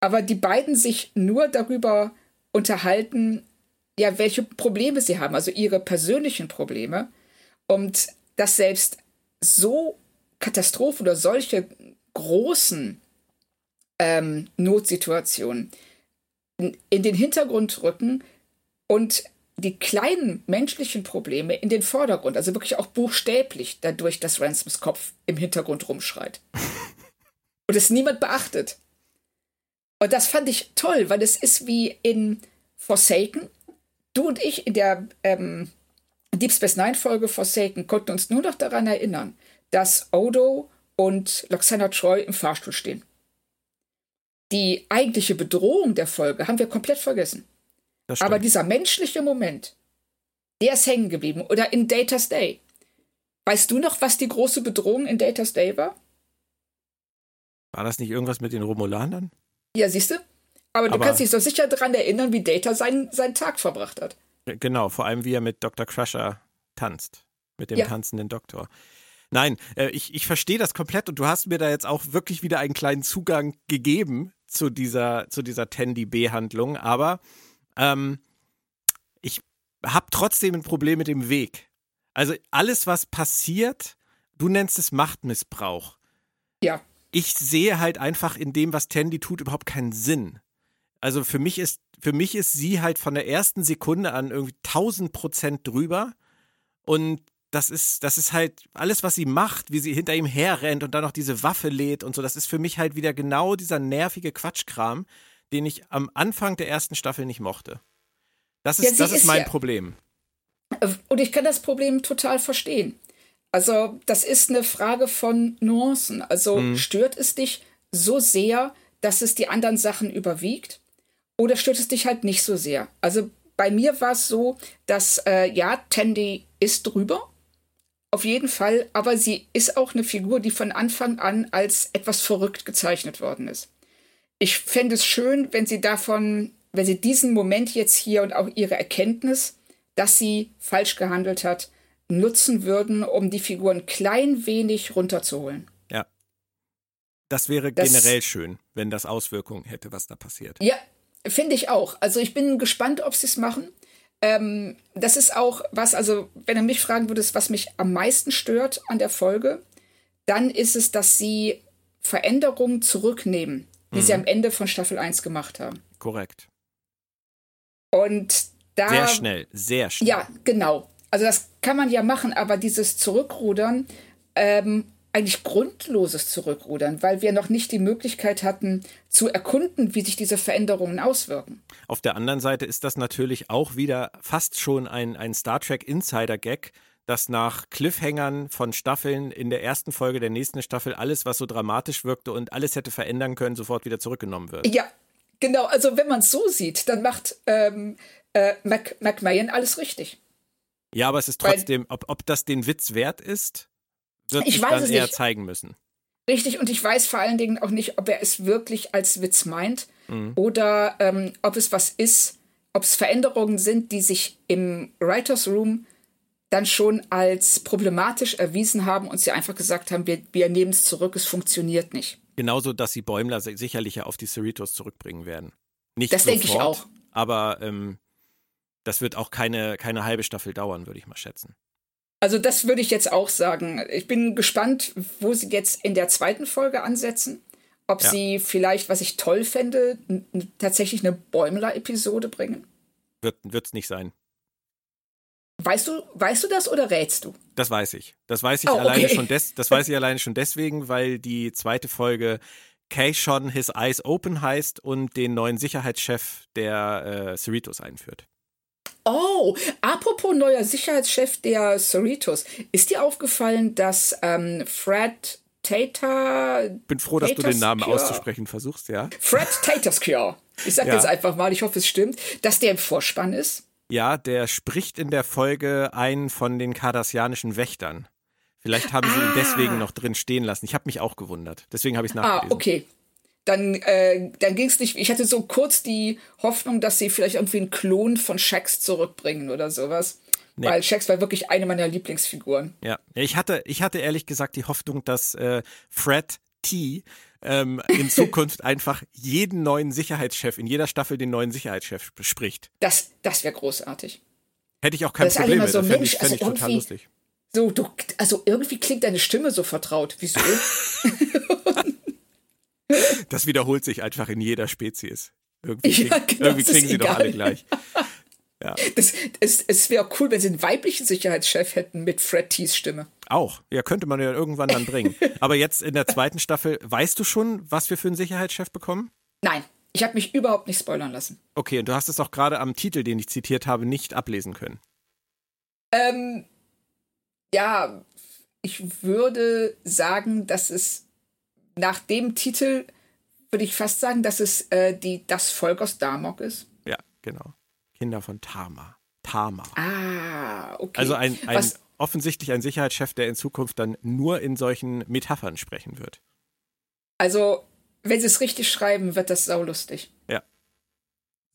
Aber die beiden sich nur darüber unterhalten, ja, welche Probleme sie haben, also ihre persönlichen Probleme. Und dass selbst so Katastrophen oder solche großen ähm, Notsituationen in, in den Hintergrund rücken und die kleinen menschlichen Probleme in den Vordergrund, also wirklich auch buchstäblich dadurch, dass Ransoms Kopf im Hintergrund rumschreit. (laughs) Und es niemand beachtet. Und das fand ich toll, weil es ist wie in Forsaken, du und ich in der ähm, Deep Space Nine Folge Forsaken konnten uns nur noch daran erinnern, dass Odo und Loxana Troy im Fahrstuhl stehen. Die eigentliche Bedrohung der Folge haben wir komplett vergessen. Aber dieser menschliche Moment, der ist hängen geblieben. Oder in Data's Day. Weißt du noch, was die große Bedrohung in Data's Day war? War das nicht irgendwas mit den Romulanern? Ja, siehst du? Aber du Aber kannst dich so sicher daran erinnern, wie Data seinen, seinen Tag verbracht hat. Genau, vor allem wie er mit Dr. Crusher tanzt. Mit dem ja. tanzenden Doktor. Nein, äh, ich, ich verstehe das komplett und du hast mir da jetzt auch wirklich wieder einen kleinen Zugang gegeben zu dieser, zu dieser Tandy-B-Handlung, aber ähm, ich habe trotzdem ein Problem mit dem Weg. Also alles, was passiert, du nennst es Machtmissbrauch. Ja. Ich sehe halt einfach in dem, was Tandy tut, überhaupt keinen Sinn. Also für mich ist, für mich ist sie halt von der ersten Sekunde an irgendwie 1000 Prozent drüber und das ist, das ist halt alles, was sie macht, wie sie hinter ihm herrennt und dann noch diese Waffe lädt und so. Das ist für mich halt wieder genau dieser nervige Quatschkram, den ich am Anfang der ersten Staffel nicht mochte. Das ist, ja, das ist, ist mein ja, Problem. Und ich kann das Problem total verstehen. Also, das ist eine Frage von Nuancen. Also, hm. stört es dich so sehr, dass es die anderen Sachen überwiegt? Oder stört es dich halt nicht so sehr? Also, bei mir war es so, dass, äh, ja, Tandy ist drüber auf jeden Fall, aber sie ist auch eine Figur, die von Anfang an als etwas verrückt gezeichnet worden ist. Ich fände es schön, wenn sie davon, wenn sie diesen Moment jetzt hier und auch ihre Erkenntnis, dass sie falsch gehandelt hat, nutzen würden, um die Figur ein klein wenig runterzuholen. Ja. Das wäre das, generell schön, wenn das Auswirkungen hätte, was da passiert. Ja, finde ich auch. Also ich bin gespannt, ob sie es machen. Ähm, das ist auch was, also wenn du mich fragen würdest, was mich am meisten stört an der Folge, dann ist es, dass sie Veränderungen zurücknehmen, die mhm. sie am Ende von Staffel 1 gemacht haben. Korrekt. Und da. Sehr schnell, sehr schnell. Ja, genau. Also das kann man ja machen, aber dieses Zurückrudern ähm, eigentlich grundloses Zurückrudern, weil wir noch nicht die Möglichkeit hatten zu erkunden, wie sich diese Veränderungen auswirken. Auf der anderen Seite ist das natürlich auch wieder fast schon ein, ein Star Trek Insider-Gag, dass nach Cliffhängern von Staffeln in der ersten Folge der nächsten Staffel alles, was so dramatisch wirkte und alles hätte verändern können, sofort wieder zurückgenommen wird. Ja, genau. Also wenn man es so sieht, dann macht ähm, äh, Mac McMahon alles richtig. Ja, aber es ist trotzdem, ob, ob das den Witz wert ist, wird ich weiß dann eher nicht. zeigen müssen. Richtig, und ich weiß vor allen Dingen auch nicht, ob er es wirklich als Witz meint mhm. oder ähm, ob es was ist, ob es Veränderungen sind, die sich im Writers Room dann schon als problematisch erwiesen haben und sie einfach gesagt haben, wir, wir nehmen es zurück, es funktioniert nicht. Genauso, dass sie Bäumler sicherlich ja auf die Cerritos zurückbringen werden. Nicht das denke ich auch. Aber ähm, das wird auch keine, keine halbe Staffel dauern, würde ich mal schätzen. Also das würde ich jetzt auch sagen. Ich bin gespannt, wo sie jetzt in der zweiten Folge ansetzen. Ob ja. sie vielleicht, was ich toll fände, tatsächlich eine Bäumler-Episode bringen. Wird es nicht sein. Weißt du, weißt du das oder rätst du? Das weiß ich. Das weiß ich oh, alleine schon des, das weiß ich (laughs) alleine schon deswegen, weil die zweite Folge Kayshon His Eyes Open heißt und den neuen Sicherheitschef der äh, Cerritos einführt. Oh, apropos neuer Sicherheitschef der Cerritos. Ist dir aufgefallen, dass ähm, Fred Tater. Bin froh, dass du den Namen auszusprechen versuchst, ja. Fred Taterskjör. Ich sag (laughs) ja. jetzt einfach mal, ich hoffe, es stimmt, dass der im Vorspann ist. Ja, der spricht in der Folge einen von den kardassianischen Wächtern. Vielleicht haben sie ah. ihn deswegen noch drin stehen lassen. Ich habe mich auch gewundert. Deswegen habe ich es nachgelesen. Ah, okay dann, äh, dann ging es nicht. Ich hatte so kurz die Hoffnung, dass sie vielleicht irgendwie einen Klon von Shax zurückbringen oder sowas. Nee. Weil Shax war wirklich eine meiner Lieblingsfiguren. Ja, ich hatte, ich hatte ehrlich gesagt die Hoffnung, dass äh, Fred T. Ähm, in Zukunft einfach jeden neuen Sicherheitschef, in jeder Staffel den neuen Sicherheitschef bespricht. Das, das wäre großartig. Hätte ich auch kein das Problem mit. So, das fände ich, fänd also ich total lustig. So, du, also irgendwie klingt deine Stimme so vertraut. Wieso? (laughs) Das wiederholt sich einfach in jeder Spezies. Irgendwie, krieg, ja, genau, irgendwie kriegen sie egal. doch alle gleich. Ja. Das, es es wäre cool, wenn sie einen weiblichen Sicherheitschef hätten mit Fred Tees Stimme. Auch. Ja, könnte man ja irgendwann dann bringen. (laughs) Aber jetzt in der zweiten Staffel, weißt du schon, was wir für einen Sicherheitschef bekommen? Nein. Ich habe mich überhaupt nicht spoilern lassen. Okay, und du hast es auch gerade am Titel, den ich zitiert habe, nicht ablesen können. Ähm, ja, ich würde sagen, dass es nach dem Titel würde ich fast sagen, dass es äh, die, das Volk aus Damok ist. Ja, genau. Kinder von Tama. Tama. Ah, okay. Also ein, ein offensichtlich ein Sicherheitschef, der in Zukunft dann nur in solchen Metaphern sprechen wird. Also, wenn sie es richtig schreiben, wird das saulustig. Ja.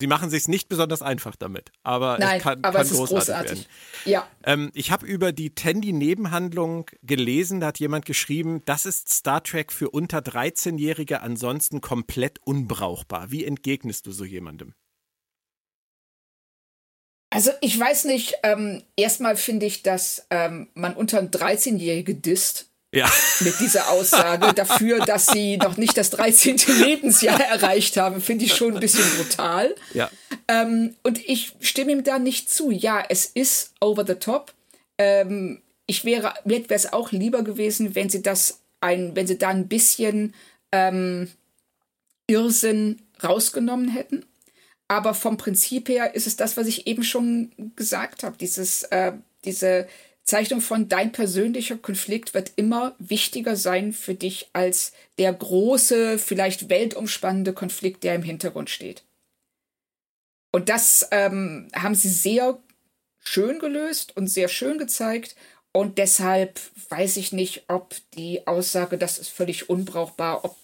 Sie machen sich nicht besonders einfach damit, aber Nein, es kann, aber kann es ist großartig, großartig. werden. Ja. Ähm, ich habe über die Tandy-Nebenhandlung gelesen, da hat jemand geschrieben, das ist Star Trek für unter 13-Jährige ansonsten komplett unbrauchbar. Wie entgegnest du so jemandem? Also ich weiß nicht, ähm, erstmal finde ich, dass ähm, man unter ein 13-Jährige disst. Ja. Mit dieser Aussage (laughs) dafür, dass sie noch nicht das 13. Lebensjahr erreicht haben, finde ich schon ein bisschen brutal. Ja. Ähm, und ich stimme ihm da nicht zu. Ja, es ist over the top. Ähm, ich wäre, mir wäre es auch lieber gewesen, wenn sie das ein, wenn sie da ein bisschen ähm, Irrsinn rausgenommen hätten. Aber vom Prinzip her ist es das, was ich eben schon gesagt habe. Dieses, äh, diese Zeichnung von dein persönlicher Konflikt wird immer wichtiger sein für dich als der große, vielleicht weltumspannende Konflikt, der im Hintergrund steht. Und das ähm, haben sie sehr schön gelöst und sehr schön gezeigt. Und deshalb weiß ich nicht, ob die Aussage, das ist völlig unbrauchbar, ob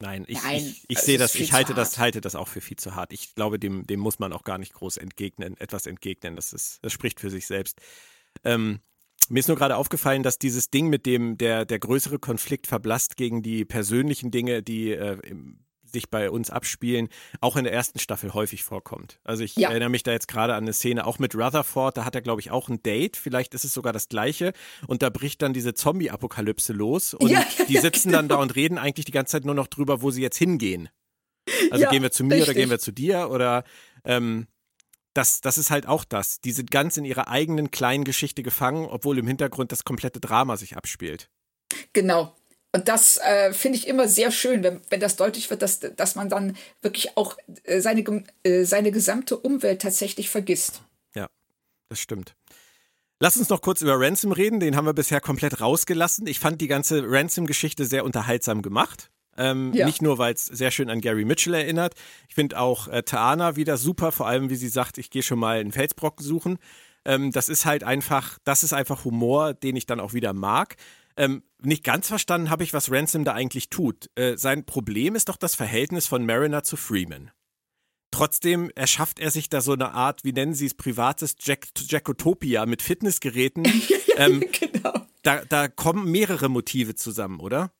Nein, ich, Nein, ich, ich sehe das, ich halte das, halte das auch für viel zu hart. Ich glaube, dem, dem muss man auch gar nicht groß entgegnen, etwas entgegnen. Das ist, das spricht für sich selbst. Ähm, mir ist nur gerade aufgefallen, dass dieses Ding, mit dem der, der größere Konflikt verblasst gegen die persönlichen Dinge, die äh, im, sich bei uns abspielen, auch in der ersten Staffel häufig vorkommt. Also ich Ja. erinnere mich da jetzt gerade an eine Szene, auch mit Rutherford, da hat er, glaube ich, auch ein Date, vielleicht ist es sogar das gleiche, und da bricht dann diese Zombie-Apokalypse los und Ja, (laughs) die sitzen dann da und reden eigentlich die ganze Zeit nur noch drüber, wo sie jetzt hingehen. Also gehen wir zu mir oder richtig. gehen wir zu dir oder ähm, das, das ist halt auch das. Die sind ganz in ihrer eigenen kleinen Geschichte gefangen, obwohl im Hintergrund das komplette Drama sich abspielt. Genau. Und das äh, finde ich immer sehr schön, wenn, wenn das deutlich wird, dass, dass man dann wirklich auch äh, seine, äh, seine gesamte Umwelt tatsächlich vergisst. Ja, das stimmt. Lass uns noch kurz über Ransom reden. Den haben wir bisher komplett rausgelassen. Ich fand die ganze Ransom-Geschichte sehr unterhaltsam gemacht. Ähm, Ja. Nicht nur, weil es sehr schön an Gary Mitchell erinnert. Ich finde auch äh, Taana wieder super, vor allem, wie sie sagt, ich gehe schon mal einen Felsbrocken suchen. Ähm, das ist halt einfach, das ist einfach Humor, den ich dann auch wieder mag. Ähm, nicht ganz verstanden habe ich, was Ransom da eigentlich tut. Äh, sein Problem ist doch das Verhältnis von Mariner zu Freeman. Trotzdem erschafft er sich da so eine Art, wie nennen sie es, privates Jack Jackotopia mit Fitnessgeräten. (laughs) ähm, genau. da, da kommen mehrere Motive zusammen, oder?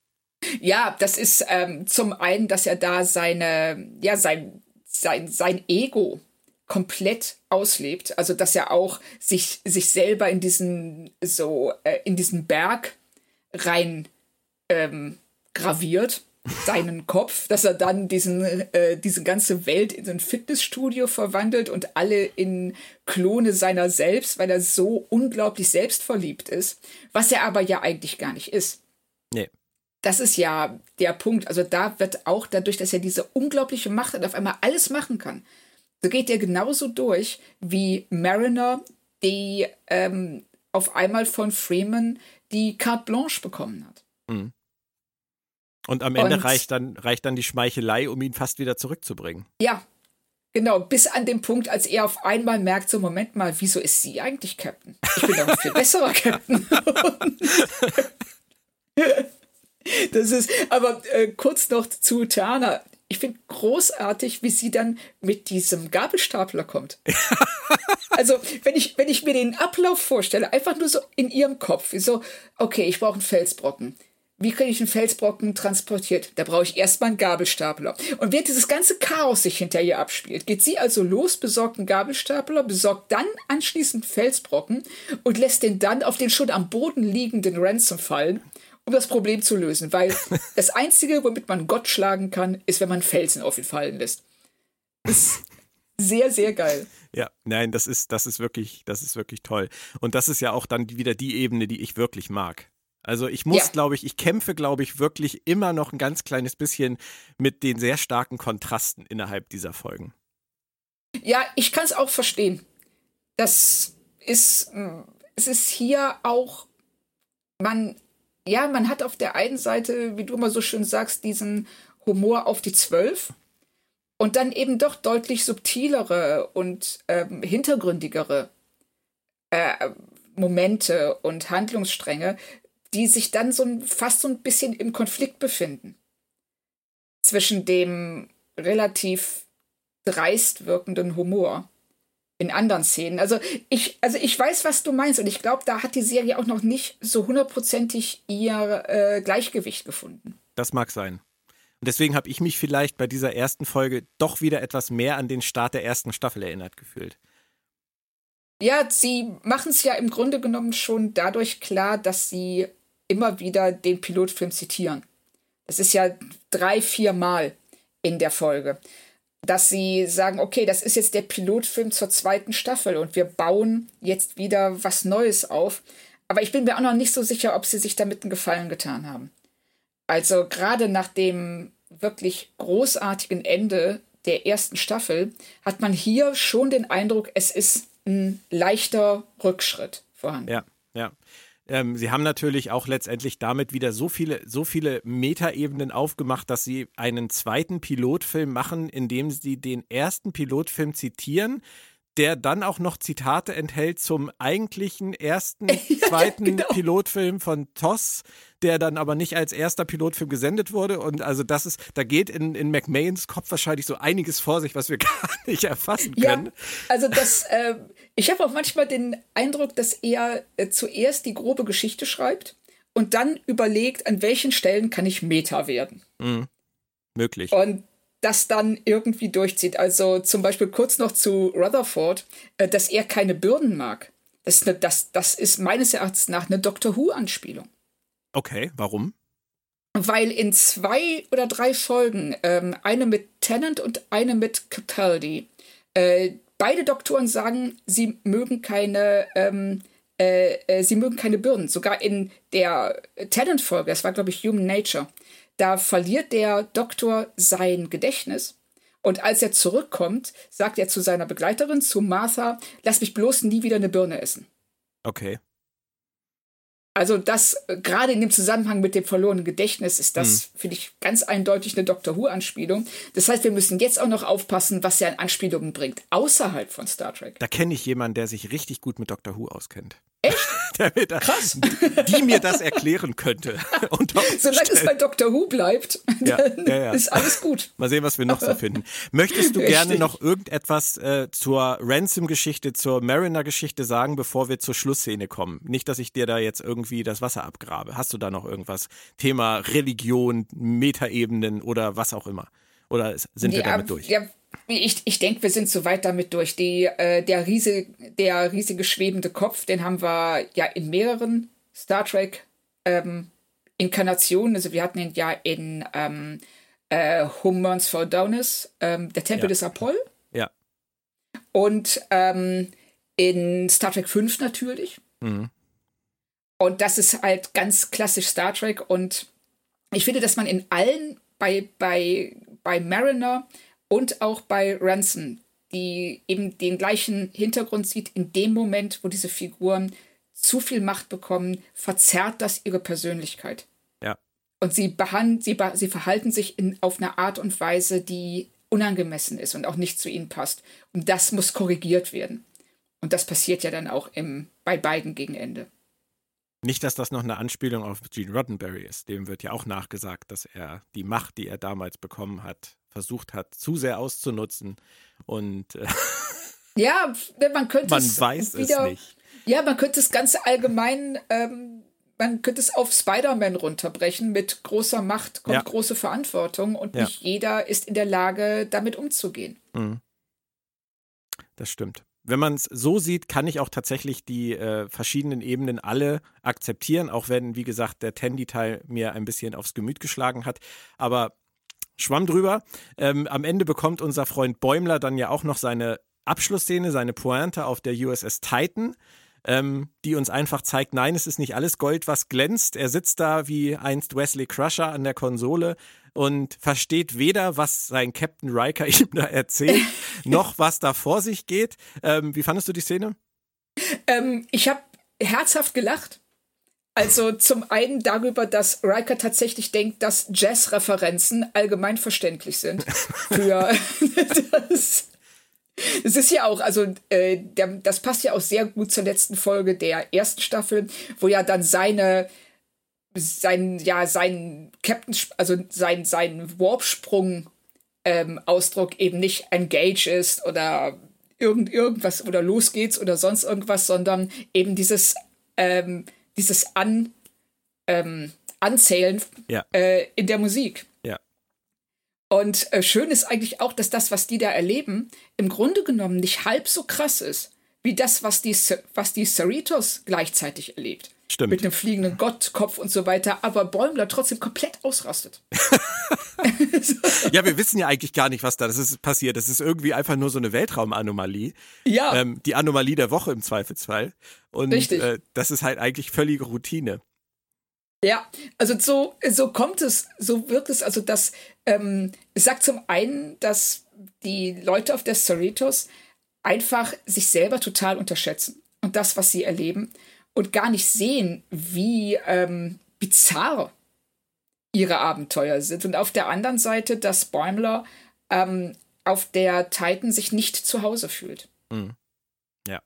Ja, das ist ähm, zum einen, dass er da seine, ja, sein, sein, sein Ego komplett auslebt. Also, dass er auch sich, sich selber in diesen, so, äh, in diesen Berg rein ähm, graviert, (laughs) seinen Kopf, dass er dann diesen, äh, diese ganze Welt in ein Fitnessstudio verwandelt und alle in Klone seiner selbst, weil er so unglaublich selbstverliebt ist, was er aber ja eigentlich gar nicht ist. Nee. Das ist ja der Punkt. Also da wird auch dadurch, dass er diese unglaubliche Macht hat, auf einmal alles machen kann. So geht er genauso durch wie Mariner, die ähm, auf einmal von Freeman die Carte Blanche bekommen hat. Und am Ende Und- reicht, dann, reicht dann die Schmeichelei, um ihn fast wieder zurückzubringen. Ja, genau, bis an den Punkt, als er auf einmal merkt, so Moment mal, wieso ist sie eigentlich Captain? Ich bin doch ein viel (laughs) besserer Captain. (laughs) das ist, aber äh, kurz noch zu Tana. Ich finde großartig, wie sie dann mit diesem Gabelstapler kommt. (laughs) Also, wenn ich, wenn ich mir den Ablauf vorstelle, einfach nur so in ihrem Kopf, wie so, okay, ich brauche einen Felsbrocken. Wie kriege ich einen Felsbrocken transportiert? Da brauche ich erstmal einen Gabelstapler. Und während dieses ganze Chaos sich hinter ihr abspielt, geht sie also los, besorgt einen Gabelstapler, besorgt dann anschließend Felsbrocken und lässt den dann auf den schon am Boden liegenden Ransom fallen, um das Problem zu lösen. Weil (laughs) das Einzige, womit man Gott schlagen kann, ist, wenn man Felsen auf ihn fallen lässt. Ist sehr, sehr geil. Ja, nein, das ist, das ist wirklich, das ist wirklich toll. Und das ist ja auch dann wieder die Ebene, die ich wirklich mag. Also ich muss, Ja. glaube ich, ich kämpfe, glaube ich, wirklich immer noch ein ganz kleines bisschen mit den sehr starken Kontrasten innerhalb dieser Folgen. Ja, ich kann es auch verstehen. Das ist, mm, es ist hier auch man, ja, man hat auf der einen Seite, wie du immer so schön sagst, diesen Humor auf die Zwölf und dann eben doch deutlich subtilere und ähm, hintergründigere äh, Momente und Handlungsstränge, die sich dann so fast so ein bisschen im Konflikt befinden. Zwischen dem relativ dreist wirkenden Humor in anderen Szenen. Also ich, also ich weiß, was du meinst und ich glaube, da hat die Serie auch noch nicht so hundertprozentig ihr äh, Gleichgewicht gefunden. Das mag sein. Und deswegen habe ich mich vielleicht bei dieser ersten Folge doch wieder etwas mehr an den Start der ersten Staffel erinnert gefühlt. Ja, sie machen es ja im Grunde genommen schon dadurch klar, dass sie immer wieder den Pilotfilm zitieren. Das ist ja drei, vier Mal in der Folge dass sie sagen, okay, das ist jetzt der Pilotfilm zur zweiten Staffel und wir bauen jetzt wieder was Neues auf. Aber ich bin mir auch noch nicht so sicher, ob sie sich damit einen Gefallen getan haben. Also gerade nach dem wirklich großartigen Ende der ersten Staffel hat man hier schon den Eindruck, es ist ein leichter Rückschritt vorhanden. Ja, ja. Ähm, sie haben natürlich auch letztendlich damit wieder so viele, so viele Metaebenen aufgemacht, dass sie einen zweiten Pilotfilm machen, in dem sie den ersten Pilotfilm zitieren, der dann auch noch Zitate enthält zum eigentlichen ersten, (laughs) zweiten ja, genau. Pilotfilm von Toss, der dann aber nicht als erster Pilotfilm gesendet wurde. Und also das ist, da geht in, in McMahons Kopf wahrscheinlich so einiges vor sich, was wir (laughs) gar nicht erfassen können. Ja, also das, äh, ich habe auch manchmal den Eindruck, dass er äh, zuerst die grobe Geschichte schreibt und dann überlegt, an welchen Stellen kann ich Meta werden. Mhm. Möglich. Und das dann irgendwie durchzieht. Also zum Beispiel kurz noch zu Rutherford, äh, dass er keine Bürden mag. Das ist, eine, das, das ist meines Erachtens nach eine Doctor Who-Anspielung. Okay, warum? Weil in zwei oder drei Folgen, ähm, eine mit Tennant und eine mit Capaldi, äh, beide Doktoren sagen, sie mögen keine, ähm, äh, äh sie mögen keine Bürden. Sogar in der Tennant-Folge, das war, glaube ich, Human Nature, da verliert der Doktor sein Gedächtnis. Und als er zurückkommt, sagt er zu seiner Begleiterin, zu Martha, lass mich bloß nie wieder eine Birne essen. Okay. Also das, äh, gerade in dem Zusammenhang mit dem verlorenen Gedächtnis, ist das, mhm. finde ich, ganz eindeutig eine Doctor Who-Anspielung. Das heißt, wir müssen jetzt auch noch aufpassen, was er an Anspielungen bringt, außerhalb von Star Trek. Da kenne ich jemanden, der sich richtig gut mit Doctor Who auskennt. Echt? (laughs) der mir da, Krass. Die mir das erklären könnte. (laughs) Solange es bei Doctor Who bleibt, ja, ja, ja. ist alles gut. Mal sehen, was wir noch so finden. Möchtest du gerne noch irgendetwas äh, zur Ransom-Geschichte, zur Mariner-Geschichte sagen, bevor wir zur Schlussszene kommen? Nicht, dass ich dir da jetzt irgendwie das Wasser abgrabe. Hast du da noch irgendwas? Thema Religion, Metaebenen oder was auch immer? Oder sind wir damit durch? Ja, ich, ich denke, wir sind soweit damit durch. Die, äh, der, riese, der riesige schwebende Kopf, den haben wir ja in mehreren Star Trek ähm, Inkarnationen. Also wir hatten ihn ja in ähm, äh, Burns for Donis, ähm, der Tempel ja. des Apoll. Ja. Und ähm, in Star Trek 5 natürlich. Mhm. Und das ist halt ganz klassisch Star Trek. Und ich finde, dass man in allen, bei, bei, bei Mariner und auch bei Ransom, die eben den gleichen Hintergrund sieht, in dem Moment, wo diese Figuren zu viel Macht bekommen, verzerrt das ihre Persönlichkeit. Ja. Und sie, sie, sie verhalten sich in, auf eine Art und Weise, die unangemessen ist und auch nicht zu ihnen passt. Und das muss korrigiert werden. Und das passiert ja dann auch im, bei beiden gegen Ende. Nicht, dass das noch eine Anspielung auf Gene Roddenberry ist. Dem wird ja auch nachgesagt, dass er die Macht, die er damals bekommen hat, versucht hat, zu sehr auszunutzen. Und äh, ja, man könnte man es weiß wieder, es nicht. Ja, man könnte es ganz allgemein, ähm, man könnte es auf Spider-Man runterbrechen. Mit großer Macht kommt ja. große Verantwortung und ja. nicht jeder ist in der Lage, damit umzugehen. Mhm. Das stimmt. Wenn man es so sieht, kann ich auch tatsächlich die äh, verschiedenen Ebenen alle akzeptieren, auch wenn, wie gesagt, der Tandy-Teil mir ein bisschen aufs Gemüt geschlagen hat. Aber Schwamm drüber. Ähm, am Ende bekommt unser Freund Bäumler dann ja auch noch seine Abschlussszene, seine Pointe auf der USS Titan, ähm, die uns einfach zeigt, nein, es ist nicht alles Gold, was glänzt. Er sitzt da wie einst Wesley Crusher an der Konsole und versteht weder, was sein Captain Riker (laughs) ihm da erzählt, (laughs) noch was da vor sich geht. Ähm, wie fandest du die Szene? Ähm, ich habe herzhaft gelacht Also zum einen darüber, dass Riker tatsächlich denkt, dass Jazz-Referenzen allgemein verständlich sind. (laughs) Für das. Es ist ja auch, also äh, der, das passt ja auch sehr gut zur letzten Folge der ersten Staffel, wo ja dann seine sein ja sein Captain also sein sein Warpsprung ähm, Ausdruck eben nicht engage ist oder irgend irgendwas oder los geht's oder sonst irgendwas, sondern eben dieses ähm, dieses An, ähm, Anzählen ja. äh, in der Musik. Ja. Und äh, schön ist eigentlich auch, dass das, was die da erleben, im Grunde genommen nicht halb so krass ist, wie das, was die, was die Cerritos gleichzeitig erlebt. Stimmt. Mit einem fliegenden Gottkopf und so weiter, aber Bäumler trotzdem komplett ausrastet. (laughs) ja, wir wissen ja eigentlich gar nicht, was da das ist passiert. Das ist irgendwie einfach nur so eine Weltraumanomalie. Ja. Ähm, die Anomalie der Woche im Zweifelsfall. Und Richtig. Äh, das ist halt eigentlich völlige Routine. Ja, also so, so kommt es, so wirkt es, also dass ähm, sagt zum einen, dass die Leute auf der Cerritos einfach sich selber total unterschätzen und das, was sie erleben und gar nicht sehen, wie ähm, bizarr ihre Abenteuer sind. Und auf der anderen Seite, dass Bäumler ähm, auf der Titan sich nicht zu Hause fühlt. Mhm. Ja.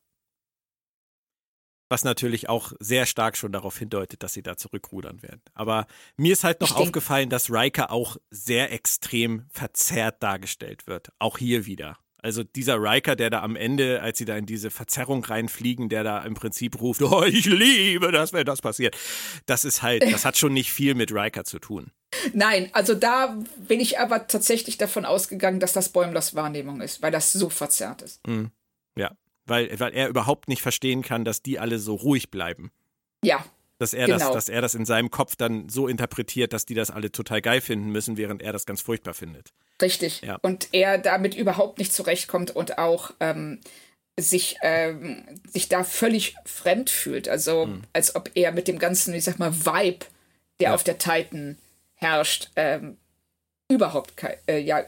Was natürlich auch sehr stark schon darauf hindeutet, dass sie da zurückrudern werden. Aber mir ist halt noch Stimmt. aufgefallen, dass Riker auch sehr extrem verzerrt dargestellt wird. Auch hier wieder. Also dieser Riker, der da am Ende, als sie da in diese Verzerrung reinfliegen, der da im Prinzip ruft, (laughs) oh, ich liebe das, wenn das passiert. Das ist halt, das hat schon nicht viel mit Riker zu tun. Nein, also da bin ich aber tatsächlich davon ausgegangen, dass das Bäumlers Wahrnehmung ist, weil das so verzerrt ist. Mhm. Ja, weil, weil er überhaupt nicht verstehen kann, dass die alle so ruhig bleiben. Ja, dass er, genau. das, dass er das in seinem Kopf dann so interpretiert, dass die das alle total geil finden müssen, während er das ganz furchtbar findet. Richtig. Ja. Und er damit überhaupt nicht zurechtkommt und auch ähm, sich, ähm, sich da völlig fremd fühlt. Also mhm. als ob er mit dem ganzen, ich sag mal, Vibe, der ja. auf der Titan herrscht, ähm, überhaupt kein, äh, ja,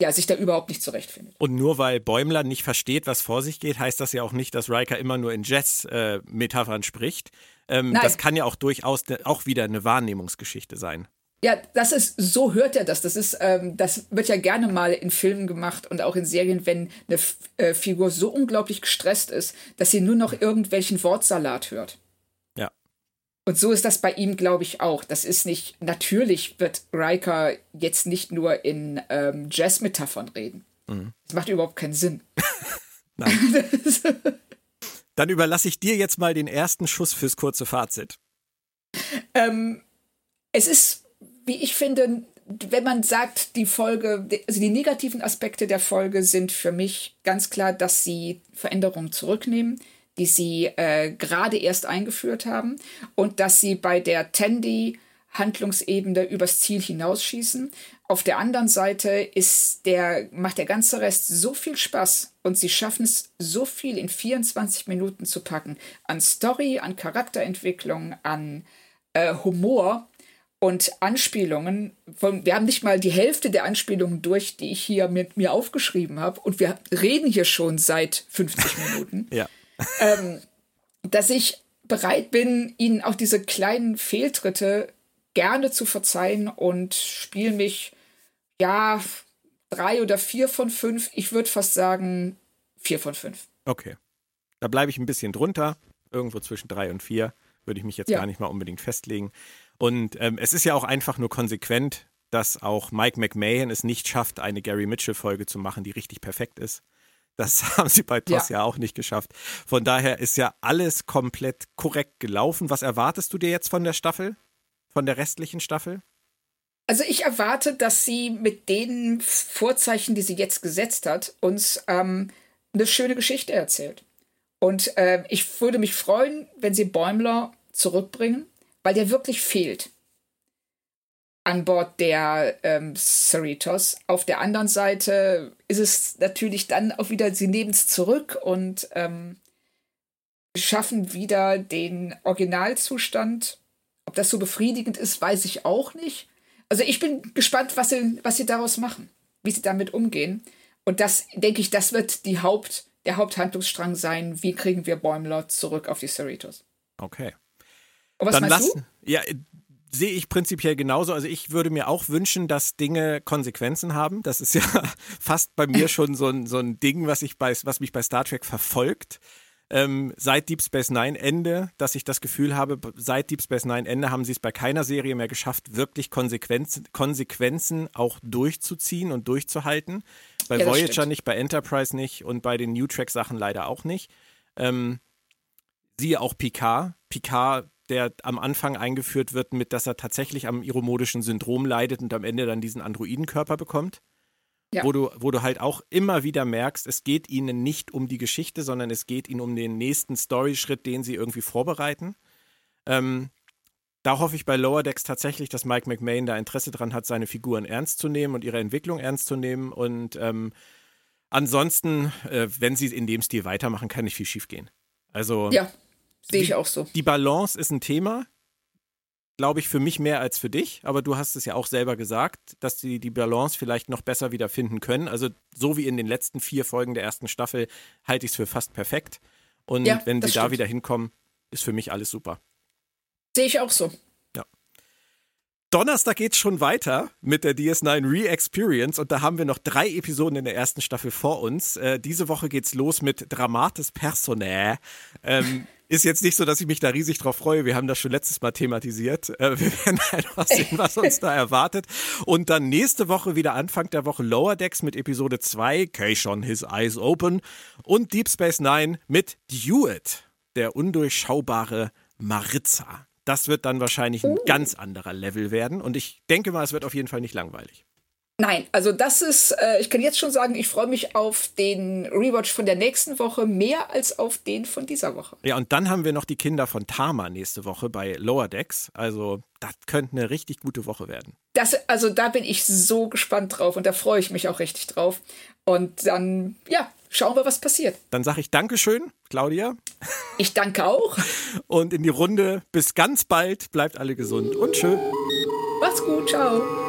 ja, sich da überhaupt nicht zurechtfindet. Und nur weil Bäumler nicht versteht, was vor sich geht, heißt das ja auch nicht, dass Riker immer nur in Jazz-Metaphern äh, spricht. Ähm, das kann ja auch durchaus ne, auch wieder eine Wahrnehmungsgeschichte sein. Ja, das ist, so hört er das. Das ist, ähm, das wird ja gerne mal in Filmen gemacht und auch in Serien, wenn eine F äh, Figur so unglaublich gestresst ist, dass sie nur noch irgendwelchen Wortsalat hört. Ja. Und so ist das bei ihm, glaube ich, auch. Das ist nicht, natürlich wird Riker jetzt nicht nur in ähm, Jazz-Metaphern reden. Mhm. Das macht überhaupt keinen Sinn. (laughs) Nein. (laughs) Dann überlasse ich dir jetzt mal den ersten Schuss fürs kurze Fazit. Ähm, es ist, wie ich finde, wenn man sagt, die Folge, also die negativen Aspekte der Folge sind für mich ganz klar, dass sie Veränderungen zurücknehmen, die sie äh, gerade erst eingeführt haben und dass sie bei der Tandy Handlungsebene übers Ziel hinausschießen. Auf der anderen Seite ist der, macht der ganze Rest so viel Spaß und sie schaffen es so viel in 24 Minuten zu packen. An Story, an Charakterentwicklung, an äh, Humor und Anspielungen. Von, wir haben nicht mal die Hälfte der Anspielungen durch, die ich hier mit mir aufgeschrieben habe. Und wir reden hier schon seit 50 Minuten. (laughs) ja. Ähm, dass ich bereit bin, ihnen auch diese kleinen Fehltritte gerne zu verzeihen und spiele mich, ja, drei oder vier von fünf. Ich würde fast sagen, vier von fünf. Okay. Da bleibe ich ein bisschen drunter. Irgendwo zwischen drei und vier würde ich mich jetzt ja. gar nicht mal unbedingt festlegen. Und ähm, es ist ja auch einfach nur konsequent, dass auch Mike McMahon es nicht schafft, eine Gary Mitchell-Folge zu machen, die richtig perfekt ist. Das (laughs) haben sie bei TOS ja. ja. auch nicht geschafft. Von daher ist ja alles komplett korrekt gelaufen. Was erwartest du dir jetzt von der Staffel? Von der restlichen Staffel? Also ich erwarte, dass sie mit den Vorzeichen, die sie jetzt gesetzt hat, uns ähm, eine schöne Geschichte erzählt. Und äh, ich würde mich freuen, wenn sie Bäumler zurückbringen, weil der wirklich fehlt an Bord der ähm, Cerritos. Auf der anderen Seite ist es natürlich dann auch wieder, sie nehmen es zurück und ähm, schaffen wieder den Originalzustand ob das so befriedigend ist, weiß ich auch nicht. Also ich bin gespannt, was sie, was sie daraus machen, wie sie damit umgehen. Und das, denke ich, das wird die Haupt, der Haupthandlungsstrang sein. Wie kriegen wir Bäumler zurück auf die Cerritos? Okay. Und was Dann meinst lass, du? Ja, sehe ich prinzipiell genauso. Also ich würde mir auch wünschen, dass Dinge Konsequenzen haben. Das ist ja (laughs) fast bei mir (laughs) schon so ein, so ein Ding, was, ich bei, was mich bei Star Trek verfolgt. Ähm, seit Deep Space Nine Ende, dass ich das Gefühl habe, seit Deep Space Nine Ende haben sie es bei keiner Serie mehr geschafft, wirklich Konsequenzen, Konsequenzen auch durchzuziehen und durchzuhalten. Bei Ja, Voyager stimmt. nicht, bei Enterprise nicht und bei den New Track Sachen leider auch nicht. Ähm, siehe auch Picard. Picard, der am Anfang eingeführt wird mit, dass er tatsächlich am iromodischen Syndrom leidet und am Ende dann diesen Androidenkörper bekommt. Ja. Wo, du, wo du halt auch immer wieder merkst, es geht ihnen nicht um die Geschichte, sondern es geht ihnen um den nächsten Storyschritt, den sie irgendwie vorbereiten. Ähm, da hoffe ich bei Lower Decks tatsächlich, dass Mike McMahon da Interesse dran hat, seine Figuren ernst zu nehmen und ihre Entwicklung ernst zu nehmen. Und ähm, ansonsten, äh, wenn sie in dem Stil weitermachen, kann nicht viel schiefgehen. Also Ja, sehe ich auch so. die Balance ist ein Thema, glaube ich, für mich mehr als für dich. Aber du hast es ja auch selber gesagt, dass sie die Balance vielleicht noch besser wieder finden können. Also so wie in den letzten vier Folgen der ersten Staffel halte ich es für fast perfekt. Und Ja, wenn sie das da stimmt. wieder hinkommen, ist für mich alles super. Sehe ich auch so. Donnerstag geht's schon weiter mit der DS9 Re-Experience und da haben wir noch drei Episoden in der ersten Staffel vor uns. Äh, diese Woche geht's los mit Dramatis Personae. Ähm, ist jetzt nicht so, dass ich mich da riesig drauf freue. Wir haben das schon letztes Mal thematisiert. Äh, wir werden (laughs) einfach sehen, was uns da erwartet. Und dann nächste Woche wieder Anfang der Woche Lower Decks mit Episode 2, Keishon His Eyes Open und Deep Space Nine mit Dewitt, der undurchschaubare Maritza. Das wird dann wahrscheinlich ein ganz anderer Level werden. Und ich denke mal, es wird auf jeden Fall nicht langweilig. Nein, also das ist, äh, ich kann jetzt schon sagen, ich freue mich auf den Rewatch von der nächsten Woche mehr als auf den von dieser Woche. Ja, und dann haben wir noch die Kinder von Tama nächste Woche bei Lower Decks. Also, das könnte eine richtig gute Woche werden. Das, also da bin ich so gespannt drauf und da freue ich mich auch richtig drauf. Und dann, ja, schauen wir, was passiert. Dann sage ich Dankeschön, Claudia. Ich danke auch. Und in die Runde bis ganz bald. Bleibt alle gesund und schön. Macht's gut, ciao.